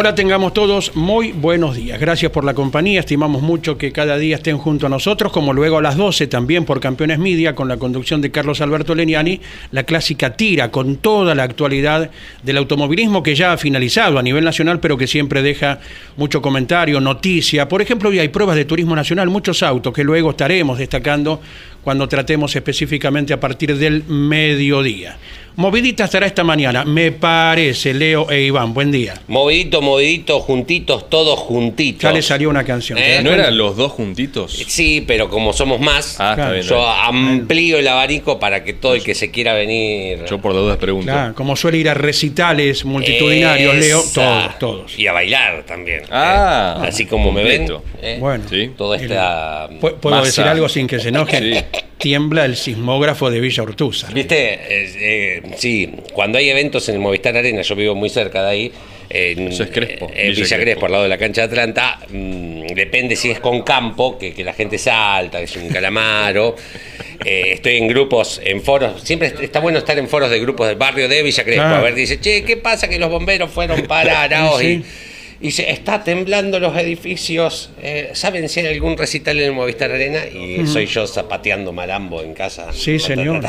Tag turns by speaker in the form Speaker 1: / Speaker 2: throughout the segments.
Speaker 1: Hola, tengamos todos muy buenos días. Gracias por la compañía. Estimamos mucho que cada día estén junto a nosotros, como luego a las 12 también por Campeones Media, con la conducción de Carlos Alberto Leniani, la clásica tira con toda la actualidad del automovilismo que ya ha finalizado a nivel nacional, pero que siempre deja mucho comentario, noticia. Por ejemplo, hoy hay pruebas de turismo nacional, muchos autos que luego estaremos destacando cuando tratemos específicamente a partir del mediodía. Movidita estará esta mañana, me parece, Leo e Iván. Buen día.
Speaker 2: Movidito, movidito, juntitos, todos juntitos.
Speaker 1: Ya le salió una canción. ¿te
Speaker 2: Eh,
Speaker 3: ¿No eran los dos juntitos?
Speaker 2: Sí, pero como somos más,
Speaker 3: Ah, está
Speaker 1: Claro.
Speaker 3: bien.
Speaker 2: yo amplío el abanico para que todo el que se quiera venir.
Speaker 3: Yo por las dudas pregunto.
Speaker 1: Claro, como suele ir a recitales multitudinarios, Leo, todos, todos.
Speaker 2: Y a bailar también.
Speaker 3: Ah,
Speaker 2: eh. Así como me ven. eh,
Speaker 1: Bueno.
Speaker 3: Sí.
Speaker 2: Toda esta.
Speaker 1: Pu- ¿Puedo
Speaker 3: Masa.
Speaker 1: decir algo sin que se enojen?
Speaker 3: Sí.
Speaker 1: Tiembla el sismógrafo de Villa Urtuza.
Speaker 2: ¿Viste? Eh, eh, sí, cuando hay eventos en el Movistar Arena, yo vivo muy cerca de ahí. En,
Speaker 3: Eso es Crespo,
Speaker 2: en
Speaker 3: Villa
Speaker 2: Crespo,
Speaker 3: Crespo.
Speaker 2: al lado de la cancha de Atlanta. mm, depende si es con campo, que, que la gente salta, es un calamaro. Eh, estoy en grupos, en foros. Siempre est- está bueno estar en foros de grupos del barrio de Villa Crespo. A ver, dice, che, ¿qué pasa que los bomberos fueron parados?
Speaker 1: Sí.
Speaker 2: Y dice, está temblando los edificios. eh, ¿Saben si hay algún recital en el Movistar Arena? Y soy yo zapateando malambo en casa.
Speaker 1: Sí, señor,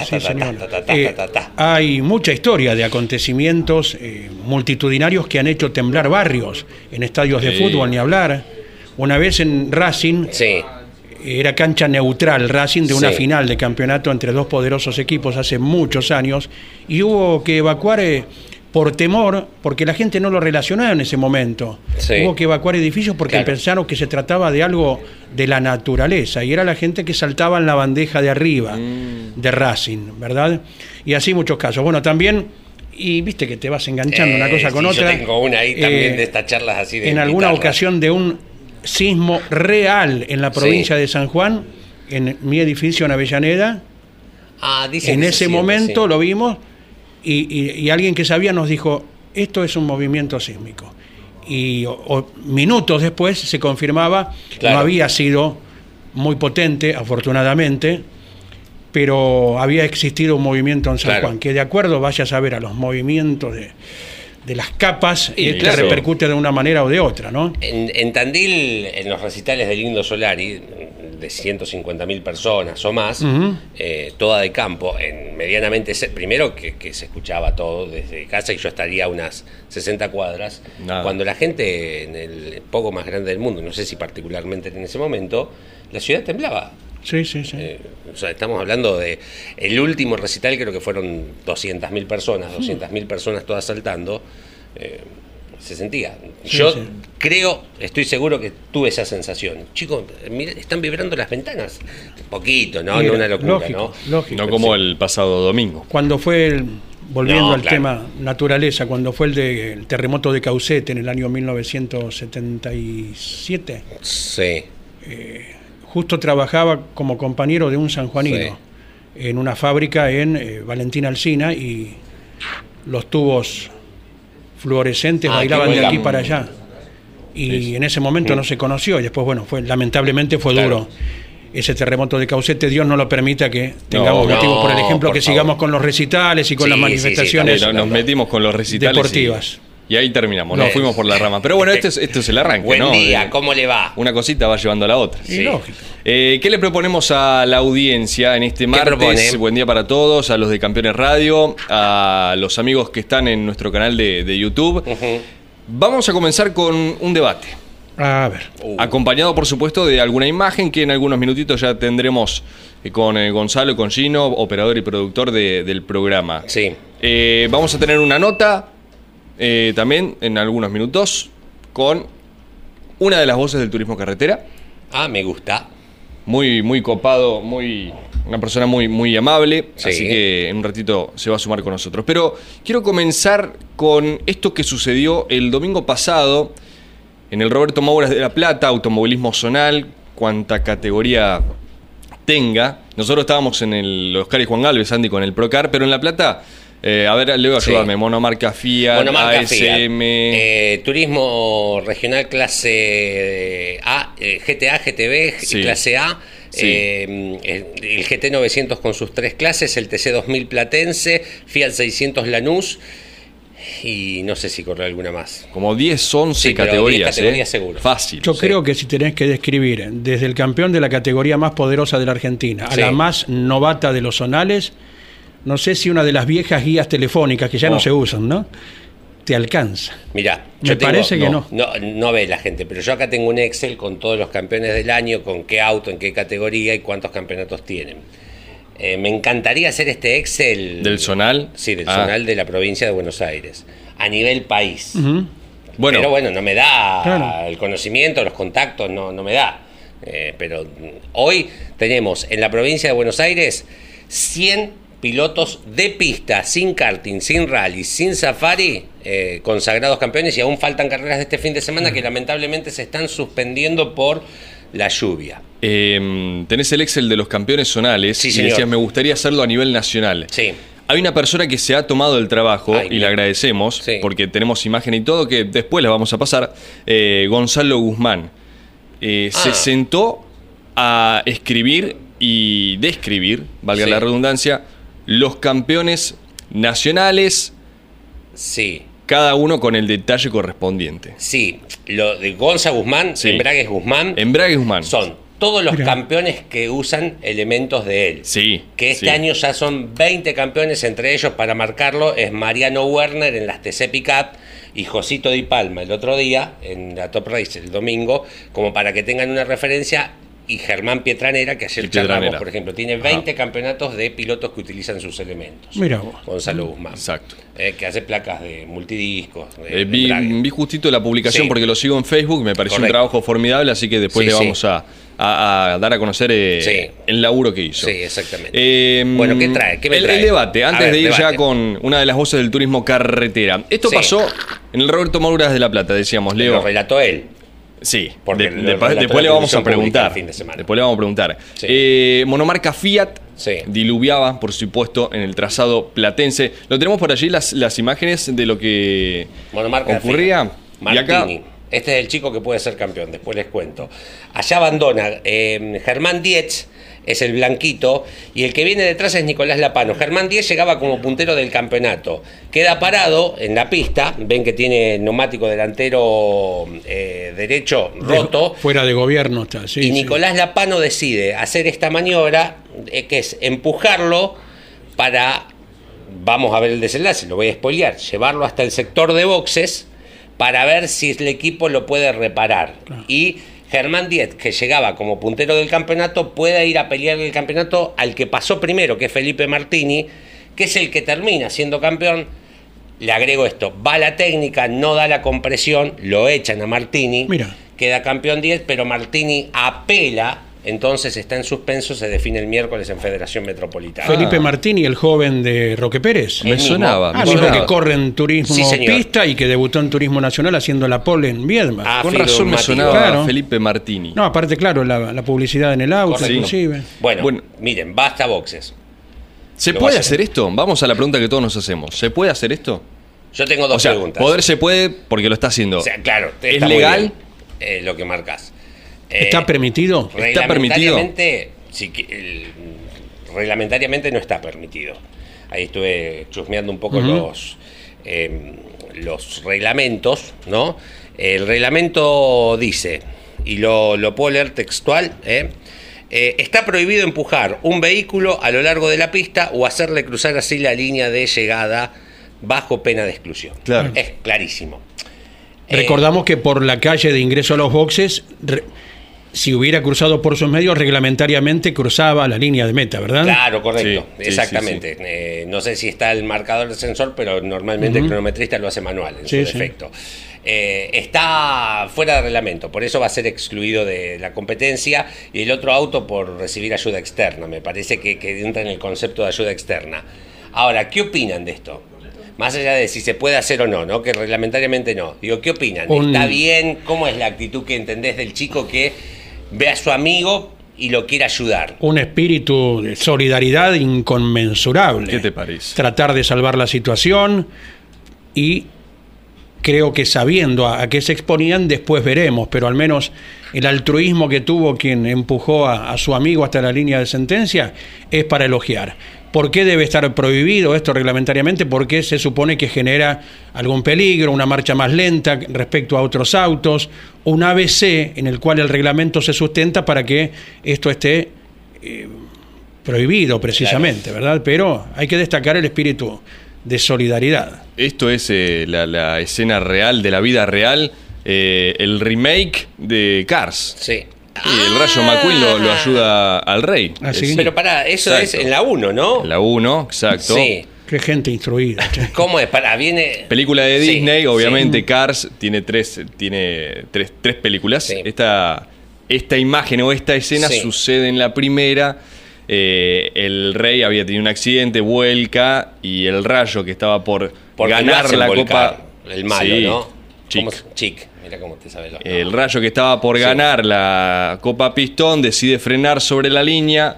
Speaker 1: hay mucha historia de acontecimientos eh, multitudinarios que han hecho temblar barrios en estadios de fútbol, ni hablar. Una vez en Racing,
Speaker 2: Sí,
Speaker 1: era cancha neutral Racing de una
Speaker 2: Sí.
Speaker 1: final de campeonato entre dos poderosos equipos hace muchos años y hubo que evacuar eh, por temor, porque la gente no lo relacionaba en ese momento.
Speaker 2: Sí.
Speaker 1: Hubo que evacuar edificios porque
Speaker 2: Claro.
Speaker 1: pensaron que se trataba de algo de la naturaleza y era la gente que saltaba en la bandeja de arriba
Speaker 2: Mm.
Speaker 1: de Racing, ¿verdad? Y así muchos casos. Bueno, también, y viste que te vas enganchando una
Speaker 2: Eh,
Speaker 1: cosa con
Speaker 2: sí,
Speaker 1: otra.
Speaker 2: Yo tengo una ahí también
Speaker 1: eh,
Speaker 2: de estas charlas así de
Speaker 1: en alguna ocasión de un sismo real en la provincia de San Juan, en mi edificio en Avellaneda.
Speaker 2: Ah, dicen
Speaker 1: En ese
Speaker 2: siente,
Speaker 1: momento lo vimos y, y- y alguien que sabía nos dijo, esto es un movimiento sísmico. Y o- o minutos después se confirmaba,
Speaker 2: Claro.
Speaker 1: no había sido muy potente, afortunadamente, pero había existido un movimiento en San
Speaker 2: Claro.
Speaker 1: Juan, que de acuerdo vaya a saber a los movimientos de, de las capas,
Speaker 2: Y
Speaker 1: te
Speaker 2: claro.
Speaker 1: repercute de una manera o de otra, ¿no?
Speaker 2: En, en Tandil, en los recitales de Lindo Solari, de 150.000 personas o más, eh, toda de campo, en medianamente, primero que, que se escuchaba todo desde casa y yo estaría a unas 60 cuadras,
Speaker 3: Nada.
Speaker 2: cuando la gente en el poco más grande del mundo, no sé si particularmente en ese momento, la ciudad temblaba.
Speaker 1: Sí, sí, sí.
Speaker 2: Eh, o sea, estamos hablando de el último recital, creo que fueron 200.000 personas, 200.000 personas todas saltando. eh, se sentía.
Speaker 1: Sí,
Speaker 2: Yo
Speaker 1: sí.
Speaker 2: creo, estoy seguro que tuve esa sensación. Chicos, mira, están vibrando las ventanas. Poquito, ¿no? No una locura,
Speaker 1: lógico,
Speaker 2: ¿no?
Speaker 1: lógico.
Speaker 3: No como el pasado domingo.
Speaker 1: Cuando fue el, volviendo
Speaker 2: No,
Speaker 1: al
Speaker 2: claro.
Speaker 1: tema naturaleza, cuando fue el, de, el terremoto de Caucete en el año 1977,
Speaker 2: Sí.
Speaker 1: justo trabajaba como compañero de un sanjuanino en una fábrica en eh, Valentín Alsina y los tubos fluorescentes
Speaker 2: Ah,
Speaker 1: bailaban de aquí para allá. Y en ese momento no se conoció y después, bueno, fue lamentablemente fue
Speaker 2: Claro.
Speaker 1: duro. Ese terremoto de Caucete, Dios no lo permita que tengamos
Speaker 3: No,
Speaker 1: motivos por el ejemplo
Speaker 2: por
Speaker 1: que
Speaker 2: favor.
Speaker 1: sigamos con los recitales y con
Speaker 2: Sí,
Speaker 1: las
Speaker 2: sí, sí,
Speaker 1: manifestaciones.
Speaker 3: Nos, metimos con los recitales.
Speaker 1: Deportivas.
Speaker 3: Y, ahí terminamos, nos
Speaker 2: No.
Speaker 3: fuimos por la rama. Pero bueno, esto es, esto es el arranque,
Speaker 2: Buen
Speaker 3: ¿no?
Speaker 2: día,
Speaker 3: De-
Speaker 2: ¿cómo le va?
Speaker 3: Una cosita va llevando a la otra.
Speaker 2: Sí.
Speaker 1: lógico.
Speaker 3: Eh, ¿Qué le proponemos a la audiencia en este martes?
Speaker 2: propone?
Speaker 3: Buen día para todos, a los de Campeones Radio, a los amigos que están en nuestro canal de, de YouTube.
Speaker 2: Ujú.
Speaker 3: Vamos a comenzar con un debate.
Speaker 1: A ver.
Speaker 3: Acompañado, por supuesto, de alguna imagen que en algunos minutitos ya tendremos eh, con eh, Gonzalo, con Gino, operador y productor de- del programa.
Speaker 2: Sí.
Speaker 3: Eh, vamos a tener una nota eh, también en algunos minutos con una de las voces del turismo carretera.
Speaker 2: Ah, me gusta.
Speaker 3: Muy, muy copado, muy. Una persona muy, muy amable.
Speaker 2: Sí.
Speaker 3: Así que en un ratito se va a sumar con nosotros. Pero quiero comenzar con esto que sucedió el domingo pasado en el Roberto Mouras de La Plata, automovilismo zonal, cuanta categoría tenga. Nosotros estábamos en el Oscar y Juan Galvez, Andy, con el Procar, pero en La Plata, eh, a ver, Leo,
Speaker 2: Sí.
Speaker 3: ayúdame. Monomarca Fiat,
Speaker 2: Monomarca
Speaker 3: ASM.
Speaker 2: Fiat. Eh, turismo regional clase A, eh, GTA, GTB,
Speaker 3: Sí.
Speaker 2: clase A.
Speaker 3: Sí.
Speaker 2: eh, el, el GT 900 con sus tres clases, el TC 2000 Platense, Fiat 600 Lanús y no sé si corre alguna más.
Speaker 3: Como 10, 11
Speaker 2: Sí, pero 10
Speaker 3: categorías.
Speaker 2: categorías
Speaker 3: eh.
Speaker 2: seguro.
Speaker 3: Fácil.
Speaker 1: Yo
Speaker 2: Sí.
Speaker 1: creo que si tenés que describir desde el campeón de la categoría más poderosa de la Argentina a
Speaker 2: Sí.
Speaker 1: la más novata de los zonales, no sé si una de las viejas guías telefónicas que ya no,
Speaker 2: No.
Speaker 1: se usan, ¿no? Te alcanza.
Speaker 2: Mirá,
Speaker 1: Me parece que no.
Speaker 2: no. No ve la gente, pero yo acá tengo un Excel con todos los campeones del año, con qué auto, en qué categoría y cuántos campeonatos tienen. Eh, me encantaría hacer este Excel.
Speaker 3: ¿Del zonal?
Speaker 2: Sí, del
Speaker 3: Ah.
Speaker 2: zonal de la provincia de Buenos Aires. A nivel país.
Speaker 3: Bueno,
Speaker 2: Pero bueno, no me da
Speaker 1: Claro.
Speaker 2: el conocimiento, los contactos, no, no me da. Eh, pero hoy tenemos en la provincia de Buenos Aires 100 pilotos de pista, sin karting, sin rally, sin safari, eh, consagrados campeones y aún faltan carreras de este fin de semana que lamentablemente se están suspendiendo por la lluvia.
Speaker 3: eh, tenés el Excel de los campeones zonales
Speaker 2: Sí,
Speaker 3: y decías, me gustaría hacerlo a nivel nacional.
Speaker 2: Sí.
Speaker 3: Hay una persona que se ha tomado el trabajo
Speaker 2: Ay,
Speaker 3: y le
Speaker 2: mira.
Speaker 3: agradecemos
Speaker 2: Sí.
Speaker 3: porque tenemos imagen y todo que después les vamos a pasar. eh, Gonzalo Guzmán eh, se
Speaker 2: Ah.
Speaker 3: sentó a escribir y describir, valga
Speaker 2: Sí.
Speaker 3: la redundancia, los campeones nacionales,
Speaker 2: Sí.
Speaker 3: cada uno con el detalle correspondiente.
Speaker 2: Sí, lo de Gonza Guzmán,
Speaker 3: Sí.
Speaker 2: Embragues Guzmán,
Speaker 3: Embrague Guzmán.
Speaker 2: son todos los
Speaker 1: Mira.
Speaker 2: campeones que usan elementos de él.
Speaker 3: Sí.
Speaker 2: Que este
Speaker 3: sí.
Speaker 2: año ya son 20 campeones, entre ellos, para marcarlo, es Mariano Werner en las TC Pickup y Josito Di Palma el otro día, en la Top Race el domingo, como para que tengan una referencia. Y Germán Pietranera, que ayer charlamos, por ejemplo, tiene 20 campeonatos de pilotos que utilizan sus elementos.
Speaker 1: Mira vos.
Speaker 2: Gonzalo Guzmán.
Speaker 3: Exacto.
Speaker 2: Eh, que hace placas de multidiscos. de-
Speaker 3: Eh, vi, justito la publicación
Speaker 2: Sí.
Speaker 3: porque lo sigo en Facebook, me pareció un trabajo formidable, así que después
Speaker 2: Sí,
Speaker 3: le
Speaker 2: sí.
Speaker 3: vamos a, a- a dar a conocer eh,
Speaker 2: Sí.
Speaker 3: el laburo que hizo.
Speaker 2: Sí, exactamente.
Speaker 3: Eh,
Speaker 2: Bueno, ¿qué trae? ¿Qué me
Speaker 3: el,
Speaker 2: trae?
Speaker 3: el debate, antes
Speaker 2: ver,
Speaker 3: de ir ya con una de las voces del turismo carretera. Esto
Speaker 2: Sí.
Speaker 3: pasó en el Roberto Mauras de La Plata, decíamos, Leo.
Speaker 2: Lo relató él.
Speaker 3: Sí,
Speaker 2: Porque
Speaker 3: de- después le vamos a preguntar.
Speaker 2: el fin de semana.
Speaker 3: Después le vamos a preguntar.
Speaker 2: Sí.
Speaker 3: Eh, monomarca Fiat
Speaker 2: Sí.
Speaker 3: diluviaba, por supuesto, en el trazado platense. Lo tenemos por allí las, las imágenes de lo que
Speaker 2: Monomarca
Speaker 3: ocurría.
Speaker 2: Fiat.
Speaker 3: Y acá,
Speaker 2: Martini. Este es el chico que puede ser campeón, después les cuento. Allá abandona eh, Germán Dietz, es el blanquito, y el que viene detrás es Nicolás Lapano. Germán Dietz llegaba como puntero del campeonato. Queda parado en la pista, ven que tiene neumático delantero eh, derecho roto.
Speaker 1: Fuera de gobierno está, sí.
Speaker 2: y
Speaker 1: sí.
Speaker 2: Nicolás Lapano decide hacer esta maniobra, eh, que es empujarlo para, vamos a ver el desenlace, lo voy a spoilear, llevarlo hasta el sector de boxes para ver si el equipo lo puede reparar. Y Germán Diez, que llegaba como puntero del campeonato, puede ir a pelear el campeonato al que pasó primero, que es Felipe Martini, que es el que termina siendo campeón. Le agrego esto, va la técnica, no da la compresión, lo echan a Martini,
Speaker 1: Mira.
Speaker 2: queda campeón 10, pero Martini apela, entonces está en suspenso, se define el miércoles en Federación Metropolitana.
Speaker 1: Felipe Martini, el joven de Roque Pérez.
Speaker 3: me sonaba.
Speaker 1: Ah,
Speaker 3: me sonaba.
Speaker 1: que corre en turismo
Speaker 2: Sí,
Speaker 1: pista y que debutó en turismo nacional haciendo la pole en Viedma.
Speaker 2: Ah,
Speaker 3: Con razón me sonaba
Speaker 1: Claro.
Speaker 3: Felipe Martini.
Speaker 1: No, aparte, claro, la, la publicidad en el auto,
Speaker 2: Correcto.
Speaker 1: inclusive.
Speaker 2: Bueno,
Speaker 3: Bueno.
Speaker 2: miren, basta boxes.
Speaker 3: ¿Se
Speaker 2: Lo
Speaker 3: puede hacer esto? Vamos a la pregunta que todos nos hacemos. ¿Se puede hacer esto?
Speaker 2: Yo tengo dos
Speaker 3: o sea,
Speaker 2: preguntas.
Speaker 3: poder se puede porque lo está haciendo.
Speaker 2: O sea, claro,
Speaker 3: ¿Es legal?
Speaker 2: bien, eh, lo que marcas. Eh,
Speaker 1: ¿Está permitido?
Speaker 3: ¿Está permitido?
Speaker 2: reglamentariamente, sí el- reglamentariamente no está permitido. Ahí estuve chusmeando un poco los, eh, los reglamentos, ¿no? El reglamento dice, y lo, lo puedo leer textual, ¿eh? Eh, está prohibido empujar un vehículo a lo largo de la pista o hacerle cruzar así la línea de llegada bajo pena de exclusión.
Speaker 3: Claro.
Speaker 2: Es clarísimo.
Speaker 1: Recordamos que por la calle de ingreso a los boxes, re- si hubiera cruzado por sus medios, reglamentariamente cruzaba la línea de meta, ¿verdad?
Speaker 2: Claro, correcto,
Speaker 3: Sí, sí,
Speaker 2: exactamente. Eh, no sé si está el marcador del sensor, pero normalmente el cronometrista lo hace manual en
Speaker 1: Sí,
Speaker 2: su
Speaker 1: sí.
Speaker 2: defecto. Eh, está fuera de reglamento, por eso va a ser excluido de la competencia y el otro auto por recibir ayuda externa. Me parece que, que entra en el concepto de ayuda externa. Ahora, ¿qué opinan de esto? Más allá de si se puede hacer o no, ¿no? Que reglamentariamente no. Digo, ¿qué opinan? ¿Está bien? ¿Cómo es la actitud que entendés del chico que ve a su amigo y lo quiere ayudar?
Speaker 1: Un espíritu de solidaridad inconmensurable.
Speaker 3: ¿Qué te parece?
Speaker 1: Tratar de salvar la situación y creo que sabiendo a, a qué se exponían, después veremos, pero al menos el altruismo que tuvo quien empujó a, a su amigo hasta la línea de sentencia es para elogiar. ¿Por qué debe estar prohibido esto reglamentariamente? Porque se supone que genera algún peligro, una marcha más lenta respecto a otros autos, un ABC en el cual el reglamento se sustenta para que esto esté eh, prohibido precisamente, ¿verdad? Pero hay que destacar el espíritu de solidaridad.
Speaker 3: Esto es eh, la, la escena real de la vida real, eh, el remake de Cars.
Speaker 2: Sí.
Speaker 3: Y el Rayo McQueen lo, lo ayuda al rey.
Speaker 1: Ah.
Speaker 3: Es-
Speaker 2: Pero pará, eso
Speaker 3: Exacto.
Speaker 2: es en la 1, ¿no?
Speaker 3: La 1, exacto.
Speaker 2: Sí.
Speaker 1: Qué gente instruida. che.
Speaker 2: ¿Cómo es? Pará, viene.
Speaker 3: Película de
Speaker 2: Sí,
Speaker 3: Disney,
Speaker 2: sí.
Speaker 3: obviamente Cars tiene tres, tiene tres, tres películas.
Speaker 2: Sí.
Speaker 3: Esta, esta imagen o esta escena
Speaker 2: Sí.
Speaker 3: sucede en la primera. Eh, el rey había tenido un accidente, vuelca y el rayo que estaba por
Speaker 2: Porque
Speaker 3: ganar
Speaker 2: hacen
Speaker 3: la
Speaker 2: volcar,
Speaker 3: copa.
Speaker 2: El malo,
Speaker 3: Sí,
Speaker 2: ¿no?
Speaker 3: Chic.
Speaker 2: ¿Cómo se- Chic. Mira cómo te sabe
Speaker 3: El rayo que estaba por
Speaker 2: Sí.
Speaker 3: ganar la Copa Pistón decide frenar sobre la línea,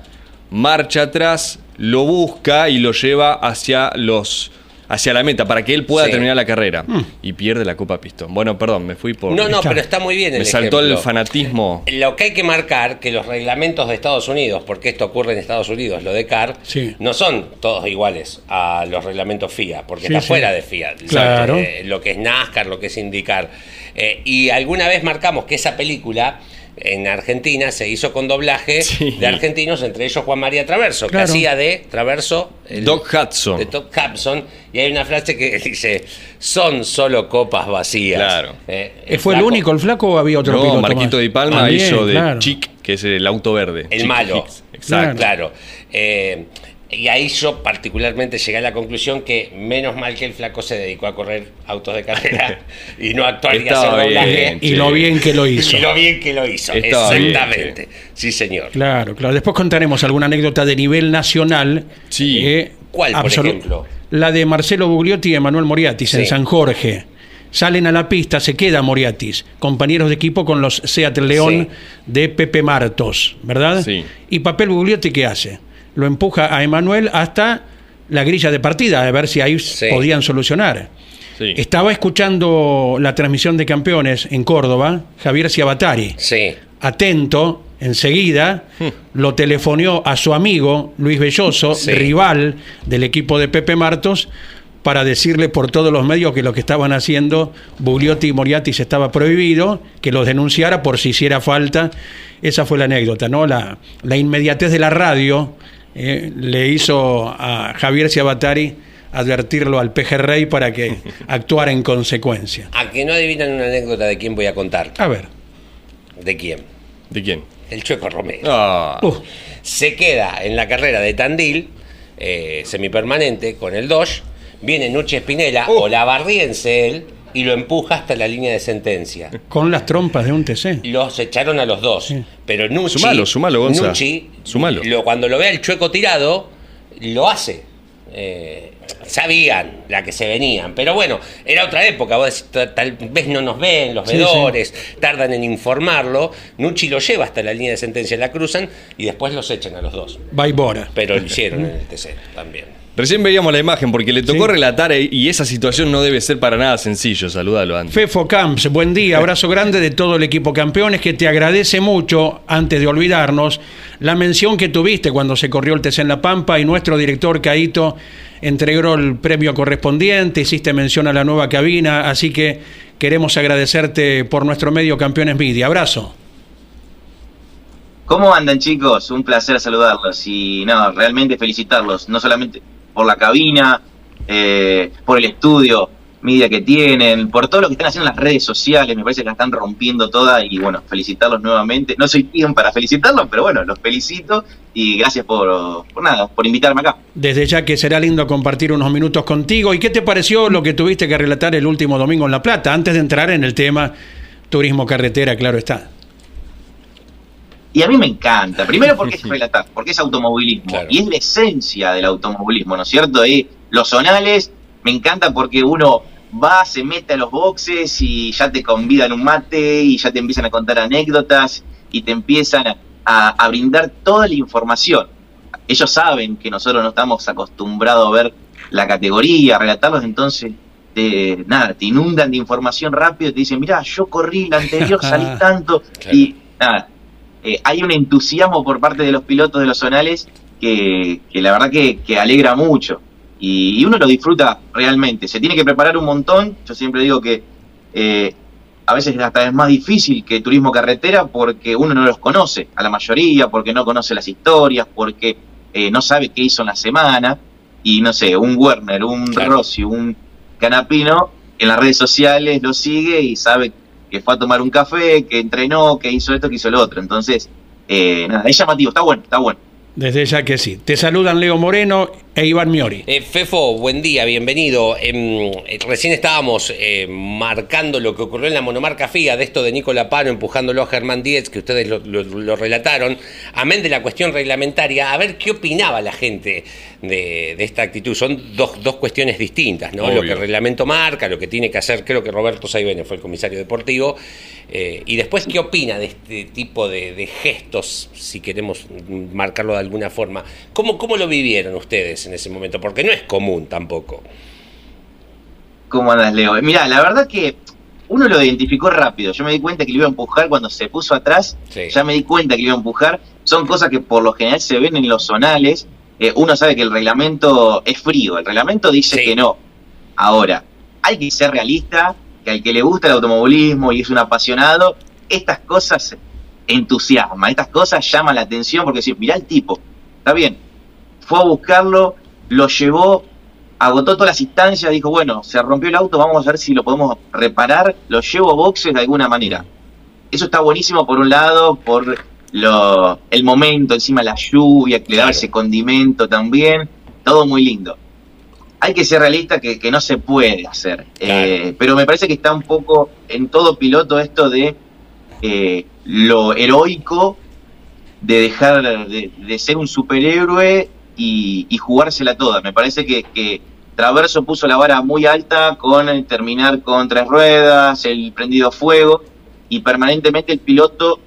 Speaker 3: marcha atrás, lo busca y lo lleva hacia los hacia la meta para que él pueda
Speaker 2: Sí.
Speaker 3: terminar la carrera y pierde la Copa Pistón. Bueno, perdón, me fui por
Speaker 2: No, no, pero está muy bien el
Speaker 3: me saltó el fanatismo.
Speaker 2: Lo que hay que marcar que los reglamentos de Estados Unidos, porque esto ocurre en Estados Unidos, lo de CAR,
Speaker 1: Sí.
Speaker 2: no son todos iguales a los reglamentos FIA, porque
Speaker 1: Sí,
Speaker 2: está
Speaker 1: sí.
Speaker 2: fuera de FIA.
Speaker 1: Claro.
Speaker 2: Eh, lo que es NASCAR, lo que es indicar. Eh, y alguna vez marcamos que esa película en Argentina se hizo con doblaje
Speaker 3: Sí.
Speaker 2: de argentinos, entre ellos Juan María Traverso,
Speaker 1: Claro.
Speaker 2: que hacía de Traverso. el-
Speaker 3: Doc Hudson.
Speaker 2: de Doc Hudson, y hay una frase que dice: Son solo copas vacías.
Speaker 3: Claro.
Speaker 2: Eh,
Speaker 1: ¿Fue el único el flaco o había otro
Speaker 3: No,
Speaker 1: piloto
Speaker 3: Marquito
Speaker 1: más?
Speaker 3: Di Palma hizo de
Speaker 1: claro.
Speaker 3: Chic, que es el auto verde.
Speaker 2: El
Speaker 3: Chic
Speaker 2: malo.
Speaker 3: Hicks. Exacto.
Speaker 2: Claro. Eh, y ahí yo particularmente llegué a la conclusión que menos mal que el flaco se dedicó a correr autos de carrera y no a actuar y hacer doblaje.
Speaker 3: bien,
Speaker 1: Y lo bien que lo hizo.
Speaker 2: Y lo bien que lo hizo.
Speaker 3: Bien,
Speaker 2: Exactamente. Sí, señor.
Speaker 1: Claro, claro. Después contaremos alguna anécdota de nivel nacional.
Speaker 3: Sí.
Speaker 2: ¿Cuál, por ejemplo?
Speaker 1: La de Marcelo Bugliotti y Emanuel Moriatis en. San Jorge. Salen a la pista, se queda Moriatis, compañeros de equipo con los Seat León
Speaker 2: Sí.
Speaker 1: de Pepe Martos, ¿verdad?
Speaker 3: Sí.
Speaker 1: Y Papel Bugliotti, ¿qué hace? Lo empuja a Emanuel hasta la grilla de partida, a ver si ahí
Speaker 2: Sí.
Speaker 1: podían solucionar.
Speaker 3: Sí.
Speaker 1: Estaba escuchando la transmisión de campeones en Córdoba, Javier Ciabatari
Speaker 2: Sí.
Speaker 1: atento, enseguida lo telefoneó a su amigo Luis Belloso,
Speaker 2: Sí.
Speaker 1: rival del equipo de Pepe Martos, para decirle por todos los medios que lo que estaban haciendo Bugliotti y Moriatis estaba prohibido, que los denunciara por si hiciera falta. Esa fue la anécdota, ¿no? La, la inmediatez de la radio eh, le hizo a Javier Ciabatari advertirlo al pejerrey para que actuara en consecuencia.
Speaker 2: A que no adivinan una anécdota de quién voy a contar.
Speaker 1: A ver.
Speaker 2: ¿De quién?
Speaker 3: ¿De quién?
Speaker 2: El Chueco Romero.
Speaker 3: Ah,
Speaker 1: Uh,
Speaker 2: se queda en la carrera de Tandil, eh, semipermanente, con el Dodge, viene Nuche Espinela,
Speaker 3: Uh.
Speaker 2: o la barriense él, y lo empuja hasta la línea de sentencia.
Speaker 1: con las trompas de un TC.
Speaker 2: Los echaron a los dos,
Speaker 1: Sí.
Speaker 2: pero Nucci,
Speaker 3: Sumalo, sumalo, Gonza.
Speaker 2: Nucci,
Speaker 3: Sumalo.
Speaker 2: lo- cuando lo ve al Chueco tirado, lo hace. Eh, sabían la que se venían, pero bueno, era otra época, vos tal vez no nos ven, los
Speaker 1: Sí,
Speaker 2: vedores, tardan en informarlo, Nucci lo lleva hasta la línea de sentencia, la cruzan y después los echan a los dos.
Speaker 1: Baibora.
Speaker 2: Pero lo hicieron en el TC también.
Speaker 3: Recién veíamos la imagen porque le tocó
Speaker 1: Sí.
Speaker 3: relatar e- y esa situación no debe ser para nada sencillo. Salúdalo antes.
Speaker 1: Fefo Camps, buen día, abrazo grande de todo el equipo campeones que te agradece mucho, antes de olvidarnos, la mención que tuviste cuando se corrió el TC en La Pampa y nuestro director Caito entregó el premio correspondiente, hiciste mención a la nueva cabina, así que queremos agradecerte por nuestro medio Campeones Media. Abrazo.
Speaker 4: ¿Cómo andan chicos? Un placer saludarlos y no, realmente felicitarlos, no solamente por la cabina, eh, por el estudio, media que tienen, por todo lo que están haciendo en las redes sociales, me parece que la están rompiendo toda y bueno, felicitarlos nuevamente. No soy quien para felicitarlos, pero bueno, los felicito y gracias por, por nada, por invitarme acá.
Speaker 1: Desde ya que será lindo compartir unos minutos contigo. ¿Y qué te pareció lo que tuviste que relatar el último domingo en La Plata, antes de entrar en el tema turismo carretera, claro está?
Speaker 4: Y a mí me encanta. Primero porque es relatar, porque es automovilismo. Y es la esencia del automovilismo, ¿no es cierto? Y los zonales me encanta porque uno va, se mete a los boxes y ya te convidan un mate y ya te empiezan a contar anécdotas y te empiezan a, brindar toda la información. Ellos saben que nosotros no estamos acostumbrados a ver la categoría, a relatarlos, entonces te, nada, te inundan de información rápido, te dicen, mira, yo corrí la anterior, salí tanto, y nada, eh, hay un entusiasmo por parte de los pilotos de los zonales que, la verdad que, alegra mucho. Y, uno lo disfruta realmente. Se tiene que preparar un montón, yo siempre digo que eh, a veces hasta es más difícil que turismo carretera porque uno no los conoce, a la mayoría, porque no conoce las historias, porque eh, no sabe qué hizo en la semana. Y no sé, un Werner, un Rossi, un Canapino en las redes sociales lo sigue y sabe que fue a tomar un café, que entrenó, que hizo esto, que hizo lo otro. Entonces, eh, nada, es llamativo, está bueno, está bueno.
Speaker 1: Desde ya que sí. Te saludan Leo Moreno e Iván Miori.
Speaker 2: Eh, Fefo, buen día, bienvenido. Em, eh, recién estábamos eh, marcando lo que ocurrió en la monomarca FIA, de esto de Nicola Pano empujándolo a Germán Díez, que ustedes lo, relataron. Amén de la cuestión reglamentaria, a ver qué opinaba la gente de, esta actitud. Son dos, dos cuestiones distintas, ¿no? Lo que el reglamento marca, lo que tiene que hacer, creo que Roberto Saibene fue el comisario deportivo. y después, ¿qué opina de este tipo de, gestos, si queremos marcarlo de alguna forma? ¿Cómo, ¿Cómo lo vivieron ustedes? En ese momento, porque no es común tampoco.
Speaker 4: ¿Cómo andas, Leo? Mira, la verdad que uno lo identificó rápido. Yo me di cuenta que lo iba a empujar cuando se puso atrás. Ya me di cuenta que lo iba a empujar. Son cosas que por lo general se ven en los zonales. Eh, uno sabe que el reglamento es frío. El reglamento dice que no. Ahora, hay que ser realista, que al que le gusta el automovilismo y es un apasionado, estas cosas entusiasman, estas cosas llaman la atención porque si mirá el tipo, está bien, fue a buscarlo, lo llevó, agotó todas las instancias, dijo, bueno, se rompió el auto, vamos a ver si lo podemos reparar, lo llevo a boxes de alguna manera. Eso está buenísimo por un lado, por lo, el momento, encima la lluvia, que le daba ese condimento también, todo muy lindo. Hay que ser realista que, no se puede hacer, eh, pero me parece que está un poco en todo piloto esto de eh, lo heroico de dejar de, de ser un superhéroe y, jugársela toda. Me parece que, Traverso puso la vara muy alta con terminar con tres ruedas, el prendido fuego, y permanentemente el piloto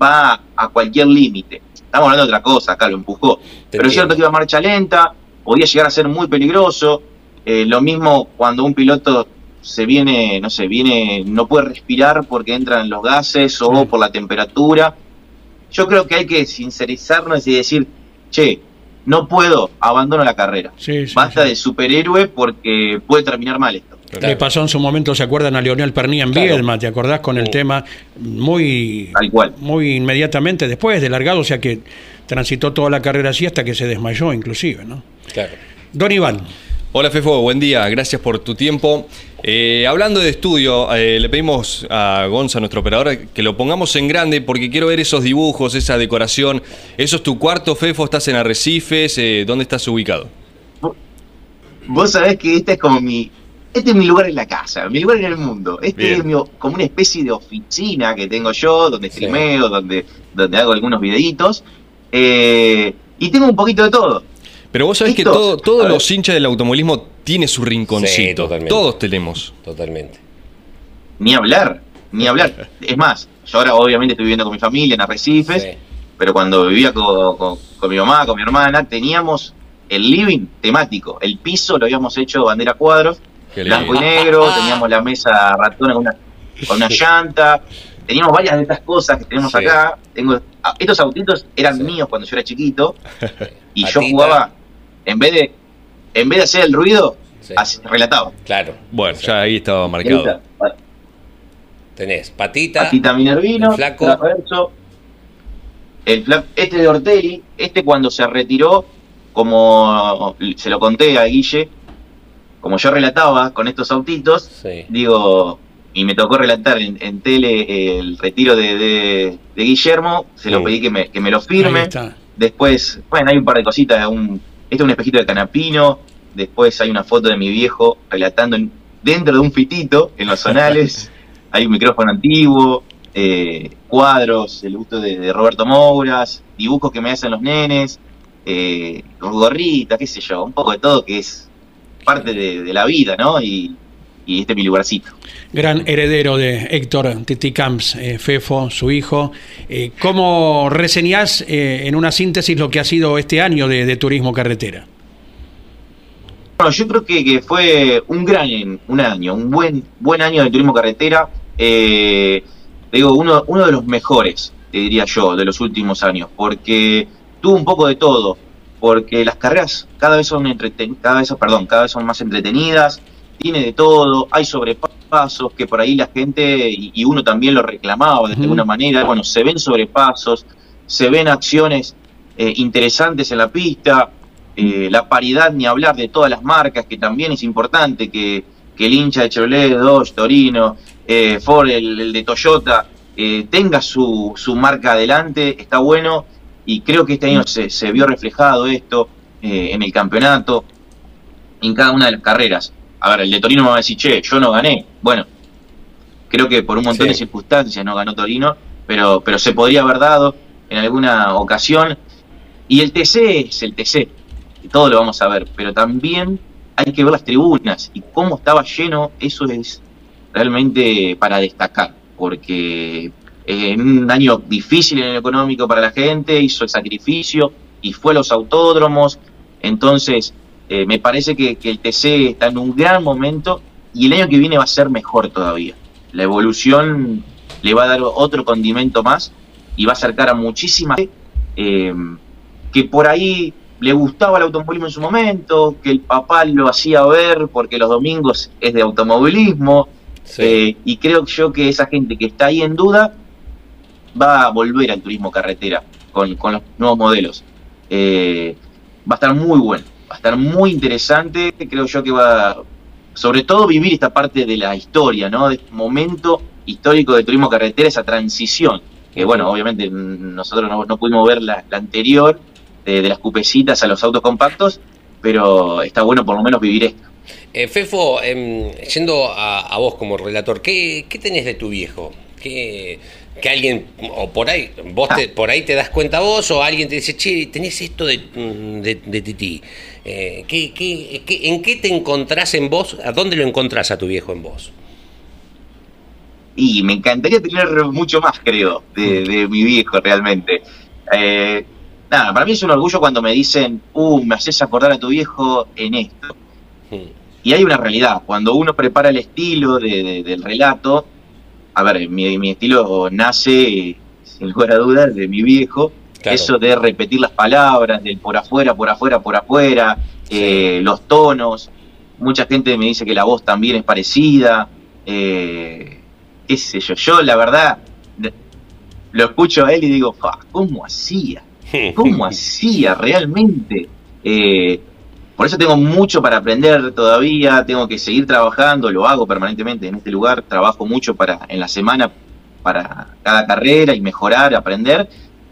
Speaker 4: va a cualquier límite. Estamos hablando de otra cosa, acá lo empujó. Pero es cierto que iba a marcha lenta, podía llegar a ser muy peligroso. Eh, lo mismo cuando un piloto se viene, no sé, viene, no puede respirar porque entran los gases o por la temperatura. Yo creo que hay que sincerizarnos y decir, che, no puedo, abandono la carrera. Basta de superhéroe porque puede terminar mal esto.
Speaker 1: Le pasó en su momento, ¿se acuerdan a Leonel Perní en Viedma? ¿Te acordás con el tema muy, muy inmediatamente después de largado? O sea que transitó toda la carrera así hasta que se desmayó inclusive, ¿no? Claro. Don Iván.
Speaker 3: Hola Fefo, buen día, gracias por tu tiempo. Eh, hablando de estudio, eh, le pedimos a Gonza, nuestro operador, que lo pongamos en grande porque quiero ver esos dibujos, esa decoración. ¿Eso es tu cuarto, Fefo? ¿Estás en Arrecifes? Eh, ¿Dónde estás ubicado?
Speaker 4: Vos sabés que este es como mi... Este es mi lugar en la casa, mi lugar en el mundo. Este es como una especie de oficina que tengo yo, donde streameo, donde, donde hago algunos videitos. y tengo un poquito de todo
Speaker 3: pero vos sabés que todo, todos los hinchas del automovilismo tiene su rinconcito. todos tenemos.
Speaker 2: Totalmente.
Speaker 4: Ni hablar, ni hablar. Es más, yo ahora obviamente estoy viviendo con mi familia en Arrecifes, pero cuando vivía con, mi mamá, con mi hermana, teníamos el living temático. El piso lo habíamos hecho bandera cuadros, blanco y negro, teníamos la mesa ratona con una, con una llanta, teníamos varias de estas cosas que tenemos acá. Tengo, ah, estos autitos eran míos cuando yo era chiquito y yo jugaba en vez de, en vez de hacer el ruido, relataba.
Speaker 2: Claro.
Speaker 3: Bueno, ya ahí estaba marcado.
Speaker 2: Tenés patita,
Speaker 4: patita Minervino, flaco. el este de Ortelli, este cuando se retiró, como se lo conté a Guille, como yo relataba con estos autitos, digo, y me tocó relatar en, tele el retiro de, Guillermo, se lo pedí que me, que me lo firme. Después, bueno, hay un par de cositas, un, este es un espejito de canapino, después hay una foto de mi viejo relatando dentro de un fitito en los zonales, hay un micrófono antiguo, eh, cuadros, el gusto de, Roberto Mouras, dibujos que me hacen los nenes, eh, gorritas, qué sé yo, un poco de todo que es parte de, la vida, ¿no? Y, este es mi lugarcito.
Speaker 1: Gran heredero de Héctor Titi Camps, eh, Fefo, su hijo. Eh, ¿Cómo reseñás en una síntesis lo que ha sido este año de, turismo carretera?
Speaker 4: Bueno, yo creo que, fue un gran un año, un buen buen año de turismo carretera. Eh, digo, uno, uno de los mejores, te diría yo, de los últimos años, porque tuvo un poco de todo, porque las carreras cada vez son cada vez, perdón, cada vez son más entretenidas, tiene de todo, hay sobrepasos que por ahí la gente y, uno también lo reclamaba de alguna manera, bueno, se ven sobrepasos, se ven acciones eh, interesantes en la pista, eh, la paridad ni hablar de todas las marcas, que también es importante que, que el hincha de Chevrolet, Dodge, Torino, eh, Ford, el, de Toyota, eh, tenga su, su, marca adelante, está bueno y creo que este año se, se vio reflejado esto en el campeonato, en cada una de las carreras. A ver, el de Torino me va a decir, che, yo no gané. Bueno, creo que por un montón de circunstancias no ganó Torino, pero, pero se podría haber dado en alguna ocasión. Y el TC es el TC, todo lo vamos a ver, pero también hay que ver las tribunas y cómo estaba lleno, eso es realmente para destacar, porque en un año difícil en el económico para la gente, hizo el sacrificio y fue a los autódromos, entonces eh, me parece que, el TC está en un gran momento y el año que viene va a ser mejor todavía. La evolución le va a dar otro condimento más y va a acercar a muchísima eh, que por ahí le gustaba el automovilismo en su momento, que el papá lo hacía ver porque los domingos es de automovilismo, eh, y creo yo que esa gente que está ahí en duda va a volver al turismo carretera con, los nuevos modelos. Eh, va a estar muy bueno, va a estar muy interesante, creo yo que va, sobre todo vivir esta parte de la historia, ¿no? De este momento histórico de turismo carretera, esa transición, que bueno, obviamente nosotros no, pudimos ver la, anterior, de, las cupecitas a los autos compactos, pero está bueno por lo menos vivir esto.
Speaker 2: Eh, Fefo, em, yendo a, vos como relator, ¿qué, ¿qué, tenés de tu viejo? ¿Qué, que alguien, o por ahí, vos te, por ahí te das cuenta vos, o alguien te dice, che, tenés esto de, mm, de, Titi. Eh, ¿qué, qué, en qué te encontrás en vos? ¿A dónde lo encontrás a tu viejo en vos?
Speaker 4: Y me encantaría tener mucho más, creo, de, mi viejo realmente. Eh, nada, para mí es un orgullo cuando me dicen, uh, me haces acordar a tu viejo en esto. Hmm. Y hay una realidad, cuando uno prepara el estilo del relato, a ver, mi, estilo nace, sin lugar a dudas, de mi viejo, eso de repetir las palabras, del por afuera, por afuera, por afuera, eh, los tonos, mucha gente me dice que la voz también es parecida, eh, qué sé yo, yo la verdad lo escucho a él y digo, ¿cómo hacía? ¿Cómo hacía realmente? Eh, por eso tengo mucho para aprender todavía, tengo que seguir trabajando, lo hago permanentemente en este lugar, trabajo mucho para en la semana para cada carrera y mejorar, aprender